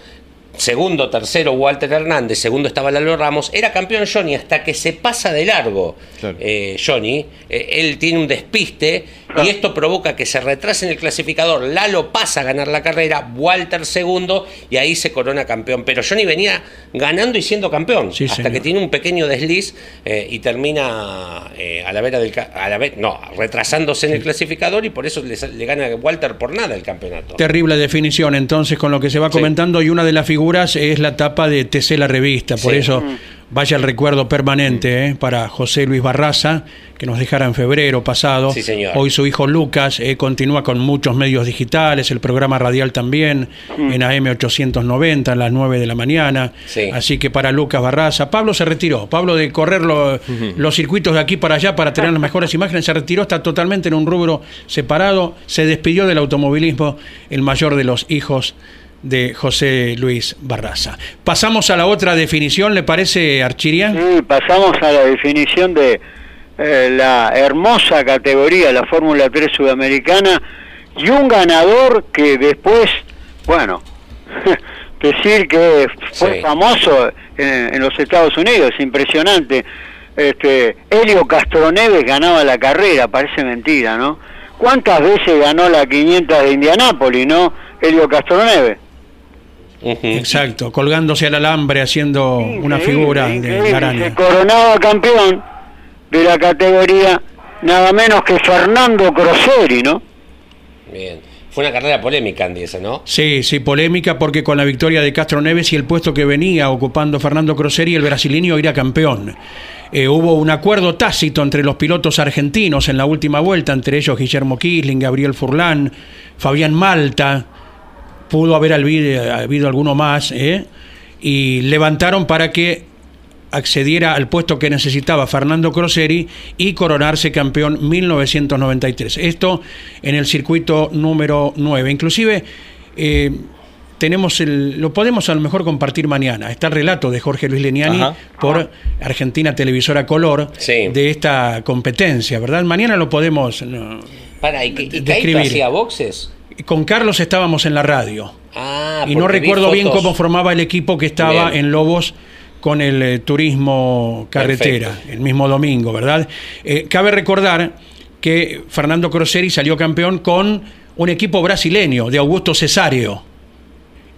Speaker 2: segundo, tercero Walter Hernández, segundo estaba Lalo Ramos, era campeón Johnny hasta que se pasa de largo eh, Johnny, eh, él tiene un despiste y esto provoca que se retrase en el clasificador, Lalo pasa a ganar la carrera, Walter segundo y ahí se corona campeón, pero Johnny venía ganando y siendo campeón, hasta que tiene un pequeño desliz eh, y termina a la vera del... A la no, retrasándose en el clasificador y por eso le, le, gana Walter por nada el campeonato.
Speaker 1: Terrible definición entonces con lo que se va comentando y una de las figuras es la tapa de TC La Revista, por eso vaya el recuerdo permanente eh, para José Luis Barraza, que nos dejara en febrero pasado. Hoy su hijo Lucas eh, continúa con muchos medios digitales, el programa radial también, en AM 890 a las 9 de la mañana. Así que para Lucas Barraza, Pablo se retiró. Pablo de correr los circuitos de aquí para allá para tener las mejores imágenes, se retiró, está totalmente en un rubro separado, se despidió del automovilismo, el mayor de los hijos de José Luis Barraza. Pasamos a la otra definición, ¿le parece, Archiria?
Speaker 9: Sí, pasamos a la definición de eh, la hermosa categoría, la Fórmula 3 sudamericana, y un ganador que después, bueno, decir que fue famoso en, los Estados Unidos, impresionante. Este, Helio Castroneves ganaba la carrera, parece mentira, ¿no? ¿Cuántas veces ganó la 500 de Indianápolis, no? Helio Castroneves.
Speaker 1: Exacto, colgándose al alambre, haciendo una figura de araña.
Speaker 9: Coronado campeón de la categoría nada menos que Fernando Croseri, ¿no?
Speaker 2: Bien. Fue una carrera polémica, Andy, esa, ¿no?
Speaker 1: Sí, sí, polémica porque con la victoria de Castro Neves y el puesto que venía ocupando Fernando Croseri, el brasileño era campeón. Eh, hubo un acuerdo tácito entre los pilotos argentinos en la última vuelta, entre ellos Guillermo Kisling, Gabriel Furlán, Fabián Malta, pudo haber habido, alguno más, ¿eh? y levantaron para que accediera al puesto que necesitaba Fernando Croseri y coronarse campeón 1993. Esto en el circuito número 9. Inclusive eh, tenemos el, lo podemos a lo mejor compartir mañana. Está el relato de Jorge Luis Leniani por Argentina Televisora Color de esta competencia, ¿verdad? Mañana lo podemos
Speaker 2: Para, ¿y, y, hacía boxes?
Speaker 1: Con Carlos estábamos en la radio. Ah, y no recuerdo bien cómo formaba el equipo que estaba en Lobos con el eh, turismo carretera, el mismo domingo, ¿verdad? Eh, cabe recordar que Fernando Croseri salió campeón con un equipo brasileño de Augusto Cesario.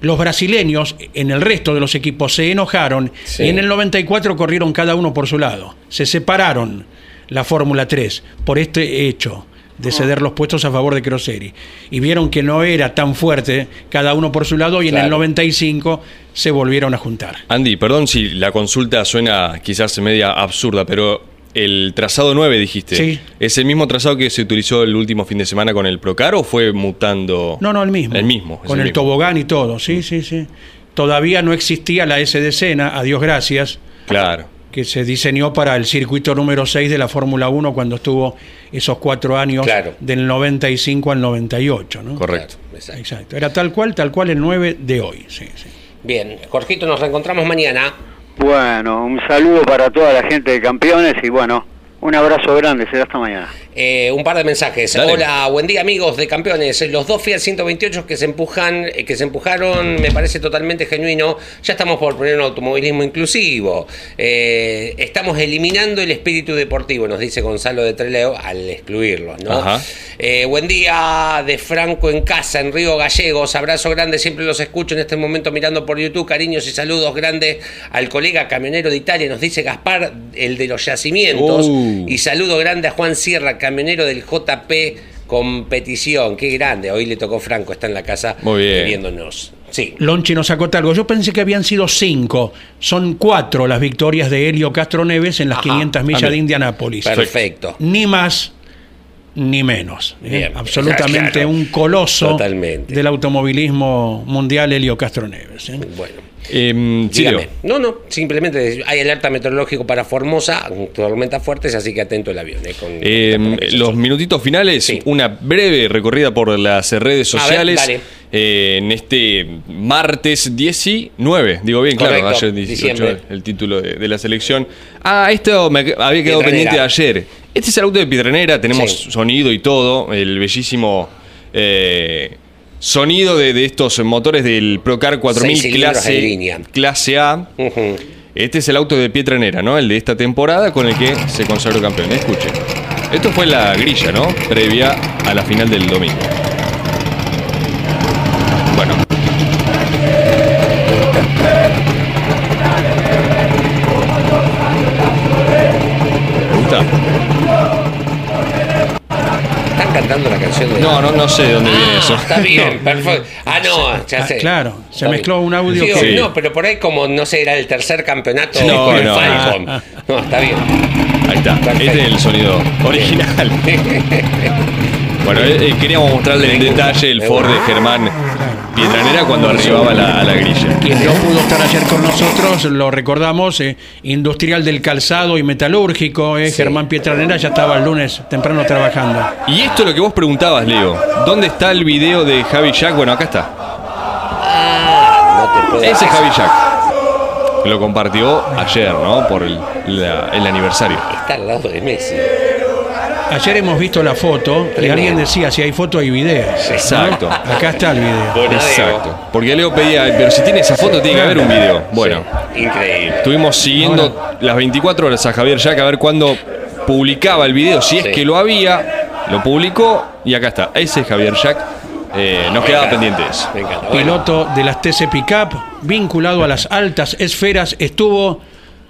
Speaker 1: Los brasileños en el resto de los equipos se enojaron y en el 94 corrieron cada uno por su lado. Se separaron la Fórmula 3 por este hecho de ceder los puestos a favor de Croseri. Y vieron que no era tan fuerte cada uno por su lado y en el 95 se volvieron a juntar.
Speaker 3: Andy, perdón si la consulta suena quizás media absurda, pero el trazado 9 dijiste. Sí. ¿Es el mismo trazado que se utilizó el último fin de semana con el Procar o fue mutando?
Speaker 1: No, no, el mismo.
Speaker 3: El mismo.
Speaker 1: Con el, tobogán y todo, sí, sí, sí. Todavía no existía la S de escena, a Dios gracias.
Speaker 3: Claro.
Speaker 1: Que se diseñó para el circuito número 6 de la Fórmula 1 cuando estuvo esos cuatro años
Speaker 2: Claro.
Speaker 1: del 95 al 98. ¿no?
Speaker 3: Correcto.
Speaker 2: Exacto.
Speaker 1: Exacto. Era tal cual, tal cual el 9 de hoy. Sí, sí.
Speaker 2: Bien, Jorgito, nos reencontramos mañana.
Speaker 9: Bueno, un saludo para toda la gente de campeones y bueno, un abrazo grande, será hasta mañana.
Speaker 2: Eh, un par de mensajes.
Speaker 3: Dale.
Speaker 2: Hola, buen día amigos de campeones. Los dos Fiat 128 que se empujan, eh, que se empujaron, me parece totalmente genuino. Ya estamos por poner un automovilismo inclusivo. Eh, estamos eliminando el espíritu deportivo, nos dice Gonzalo de Treleo al excluirlo, ¿no?
Speaker 3: Ajá.
Speaker 2: Eh, buen día de Franco en casa, en Río Gallegos. Abrazo grande, siempre los escucho en este momento mirando por YouTube. Cariños y saludos grandes al colega camionero de Italia, nos dice Gaspar, el de los yacimientos.
Speaker 3: Uh.
Speaker 2: Y saludo grande a Juan Sierra, camionero del JP Competición. Qué grande. Hoy le tocó Franco, está en la casa
Speaker 3: Muy bien.
Speaker 2: viéndonos. Sí.
Speaker 1: Lonchi nos sacó algo. Yo pensé que habían sido cinco. Son cuatro las victorias de Helio Castro Neves en las
Speaker 2: Ajá.
Speaker 1: 500 millas de Indianápolis.
Speaker 2: Perfecto.
Speaker 1: Ni más ni menos. ¿eh?
Speaker 2: Bien.
Speaker 1: Absolutamente
Speaker 2: Claro.
Speaker 1: un coloso
Speaker 2: Totalmente.
Speaker 1: del automovilismo mundial Helio Castro Neves. ¿eh?
Speaker 2: Bueno. Dígame.
Speaker 3: Leo.
Speaker 2: No, no, simplemente hay alerta meteorológico para Formosa, tormentas fuertes, así que atento el avión. eh, con-
Speaker 3: Em, los minutitos finales,
Speaker 2: Sí.
Speaker 3: una breve recorrida por las redes
Speaker 2: ver,
Speaker 3: sociales. eh, en este martes 19, digo bien, claro, ayer 18,
Speaker 2: diciembre.
Speaker 3: el título de, de la selección. Ah, esto me había quedado pendiente de ayer. Este es el auto de Piedranera, tenemos
Speaker 2: Sí.
Speaker 3: sonido y todo, el bellísimo eh, sonido de, de estos motores del Procar 4000
Speaker 2: Seis cilindros en
Speaker 3: clase, clase A. Este es el auto de Pietranera, ¿no? El de esta temporada con el que se consagró campeón. Escuchen. Esto fue la grilla, ¿no? Previa a la final del domingo. No, no, no sé de dónde viene
Speaker 2: Ah,
Speaker 3: eso.
Speaker 2: Está bien, perfecto. Ah, no, ya
Speaker 1: Ah,
Speaker 2: sé.
Speaker 1: claro, se
Speaker 2: Está
Speaker 1: mezcló
Speaker 2: bien.
Speaker 1: un audio
Speaker 2: Sí,
Speaker 1: que-
Speaker 2: No, pero por ahí como, no sé, era el tercer campeonato
Speaker 3: No,
Speaker 2: con el
Speaker 3: no.
Speaker 2: Falcon. No, está bien.
Speaker 3: Ahí está.
Speaker 2: Perfecto.
Speaker 3: Este es el sonido original. Bueno, eh, eh, queríamos mostrarle en detalle el Ford de Germán Pietranera cuando arribaba la- a la grilla.
Speaker 1: Quien no pudo estar ayer con nosotros, lo recordamos, eh, industrial del calzado y metalúrgico, eh, Germán Pietranera ya estaba el lunes temprano trabajando.
Speaker 3: Y esto es lo que vos preguntabas, Leo. ¿Dónde está el video de Javi Jack? Bueno, acá está.
Speaker 2: Ah, no te puedo
Speaker 3: Ese es Javi Jack. Lo compartió ayer, ¿no? Por el, la- el aniversario.
Speaker 2: Está al lado de Messi.
Speaker 1: Ayer hemos visto la foto y alguien decía, si hay foto hay video. ¿no?
Speaker 3: Exacto.
Speaker 1: Acá está el video.
Speaker 2: Bonadeo.
Speaker 3: Exacto. Porque Leo pedía, pero si tiene esa foto tiene que haber un video. Bueno,
Speaker 2: Sí, increíble.
Speaker 3: estuvimos siguiendo las 24 horas a Javier Jack a ver cuándo publicaba el video. Si es
Speaker 2: Sí.
Speaker 3: que lo había, lo publicó y acá está. Ese es Javier Jack. Eh, nos quedaba
Speaker 2: encanta,
Speaker 3: pendiente eso.
Speaker 2: Me encanta. Bueno,
Speaker 1: Piloto de las TC Pickup, vinculado a las altas esferas, estuvo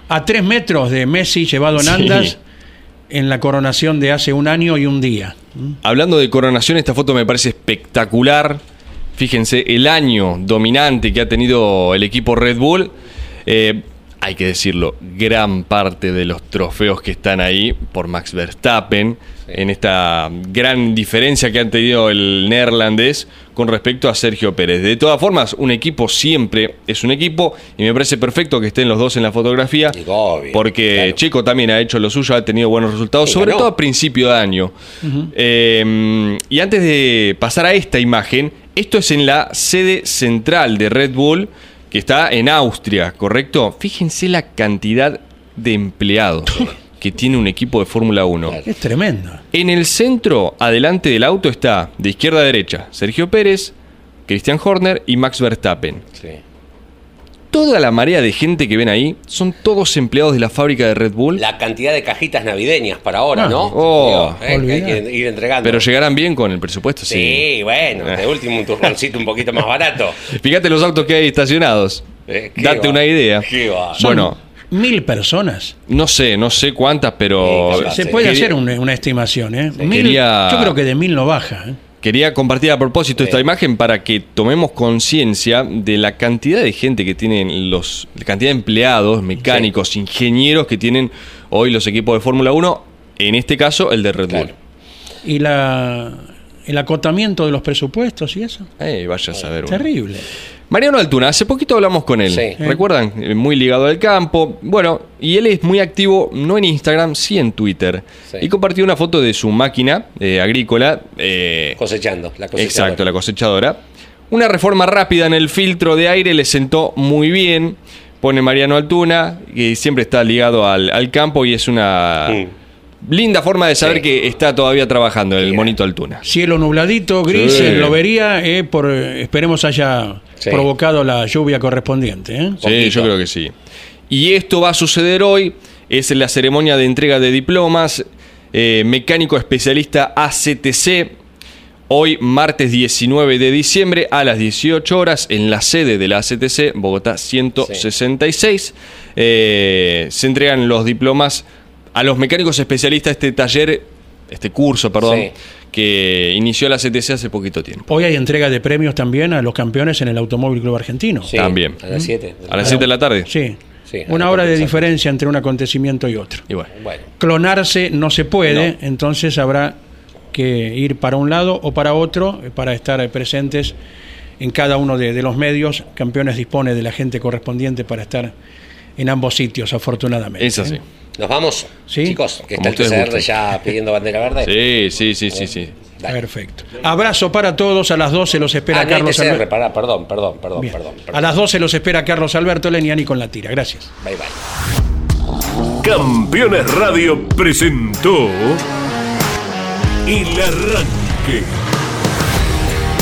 Speaker 1: a tres metros de Messi llevado en
Speaker 3: Sí.
Speaker 1: En la coronación de hace un año y un día.
Speaker 3: Hablando de coronación, esta foto me parece espectacular. Fíjense, el año dominante que ha tenido el equipo Red Bull. Eh, hay que decirlo, gran parte de los trofeos que están ahí por Max Verstappen, en esta gran diferencia que han tenido el neerlandés con respecto a Sergio Pérez. De todas formas, un equipo siempre es un equipo y me parece perfecto que estén los dos en la fotografía,
Speaker 2: obvio,
Speaker 3: porque
Speaker 2: claro.
Speaker 3: Checo también ha hecho lo suyo, ha tenido buenos resultados,
Speaker 2: Sí,
Speaker 3: sobre
Speaker 2: ganó.
Speaker 3: todo a principio de año. Eh, y antes de pasar a esta imagen, esto es en la sede central de Red Bull, que está en Austria, ¿correcto? Fíjense la cantidad de empleados que tiene un equipo de Fórmula 1.
Speaker 1: Es tremendo.
Speaker 3: En el centro, adelante del auto, está de izquierda a derecha Sergio Pérez, Christian Horner y Max Verstappen.
Speaker 2: sí.
Speaker 3: Toda la marea de gente que ven ahí son todos empleados de la fábrica de Red Bull.
Speaker 2: La cantidad de cajitas navideñas para ahora,
Speaker 1: Ah,
Speaker 2: ¿no?
Speaker 3: oh,
Speaker 2: Digo, eh, que hay que ir entregando.
Speaker 3: Pero llegarán bien con el presupuesto, sí.
Speaker 2: Sí, bueno, de último un turroncito un poquito más barato.
Speaker 3: Fíjate los autos que hay estacionados.
Speaker 2: Eh, qué
Speaker 3: Date
Speaker 2: va,
Speaker 3: una idea.
Speaker 2: qué va.
Speaker 3: Bueno,
Speaker 1: Mil personas.
Speaker 3: no sé, no sé cuántas, pero
Speaker 2: Sí,
Speaker 1: Se
Speaker 2: sí.
Speaker 1: puede
Speaker 3: quería,
Speaker 1: hacer un- una estimación, ¿eh? Mil-
Speaker 3: Quería-
Speaker 1: Yo creo que de mil no baja. ¿eh?
Speaker 3: Quería compartir a propósito esta imagen para que tomemos conciencia de la cantidad de gente que tienen los, la cantidad de empleados, mecánicos, ingenieros que tienen hoy los equipos de Fórmula 1, en este caso el de Red Bull.
Speaker 1: Y la, el acotamiento de los presupuestos y eso.
Speaker 3: Eh, vaya a saber. uno. Mariano Altuna, hace poquito hablamos con él.
Speaker 2: Sí.
Speaker 3: ¿Recuerdan? Eh, Muy ligado al campo. Bueno, y él es muy activo, no en Instagram, sí en Twitter.
Speaker 2: Sí.
Speaker 3: Y compartió una foto de su máquina eh, agrícola. eh,
Speaker 2: Cosechando, la cosechadora.
Speaker 3: Exacto, la cosechadora. Una reforma rápida en el filtro de aire le sentó muy bien. Pone Mariano Altuna, que siempre está ligado al, al campo y es una linda forma de saber
Speaker 2: Sí.
Speaker 3: que está todavía trabajando el
Speaker 2: Sí.
Speaker 3: monito Altuna.
Speaker 1: Cielo nubladito, gris,
Speaker 3: Sí.
Speaker 1: lo vería, eh, por, eh, esperemos haya
Speaker 2: Sí.
Speaker 1: provocado la lluvia correspondiente. ¿eh?
Speaker 3: Sí,
Speaker 2: Poquito.
Speaker 3: yo creo que sí. Y esto va a suceder hoy. Es la ceremonia de entrega de diplomas. eh, mecánico especialista ACTC. Hoy, martes 19 de diciembre, a las 18 horas, en la sede de la ACTC, Bogotá 166. eh, se entregan los diplomas a los mecánicos especialistas. Este taller, este curso, perdón,
Speaker 2: Sí.
Speaker 3: que inició la ACTC hace poquito tiempo.
Speaker 1: Hoy hay entrega de premios también a los campeones en el Automóvil Club Argentino.
Speaker 2: Sí,
Speaker 3: También.
Speaker 2: A las 7.
Speaker 3: A las 7 de la tarde.
Speaker 1: Sí.
Speaker 2: Sí,
Speaker 1: Una hora de diferencia entre un acontecimiento y otro.
Speaker 3: Y bueno.
Speaker 2: Bueno,
Speaker 1: Clonarse no se puede,
Speaker 2: No.
Speaker 1: entonces habrá que ir para un lado o para otro eh, para estar eh, presentes en cada uno de, de los medios. Campeones dispone de la gente correspondiente para estar en ambos sitios, afortunadamente.
Speaker 3: Es así.
Speaker 2: Nos vamos,
Speaker 1: Sí.
Speaker 2: chicos, que
Speaker 3: Como
Speaker 2: está el
Speaker 3: gusten.
Speaker 2: ya pidiendo bandera verde.
Speaker 3: Sí, sí, sí, sí, sí.
Speaker 2: Dale.
Speaker 1: Perfecto. Abrazo para todos. A las 12 los espera
Speaker 2: Ah, no hay
Speaker 1: Carlos Alberto.
Speaker 2: pará, perdón, perdón, perdón, perdón.
Speaker 1: A las 12 los espera Carlos Alberto Leniani con la tira. Gracias.
Speaker 2: Bye bye.
Speaker 5: Campeones Radio presentó El Arranque.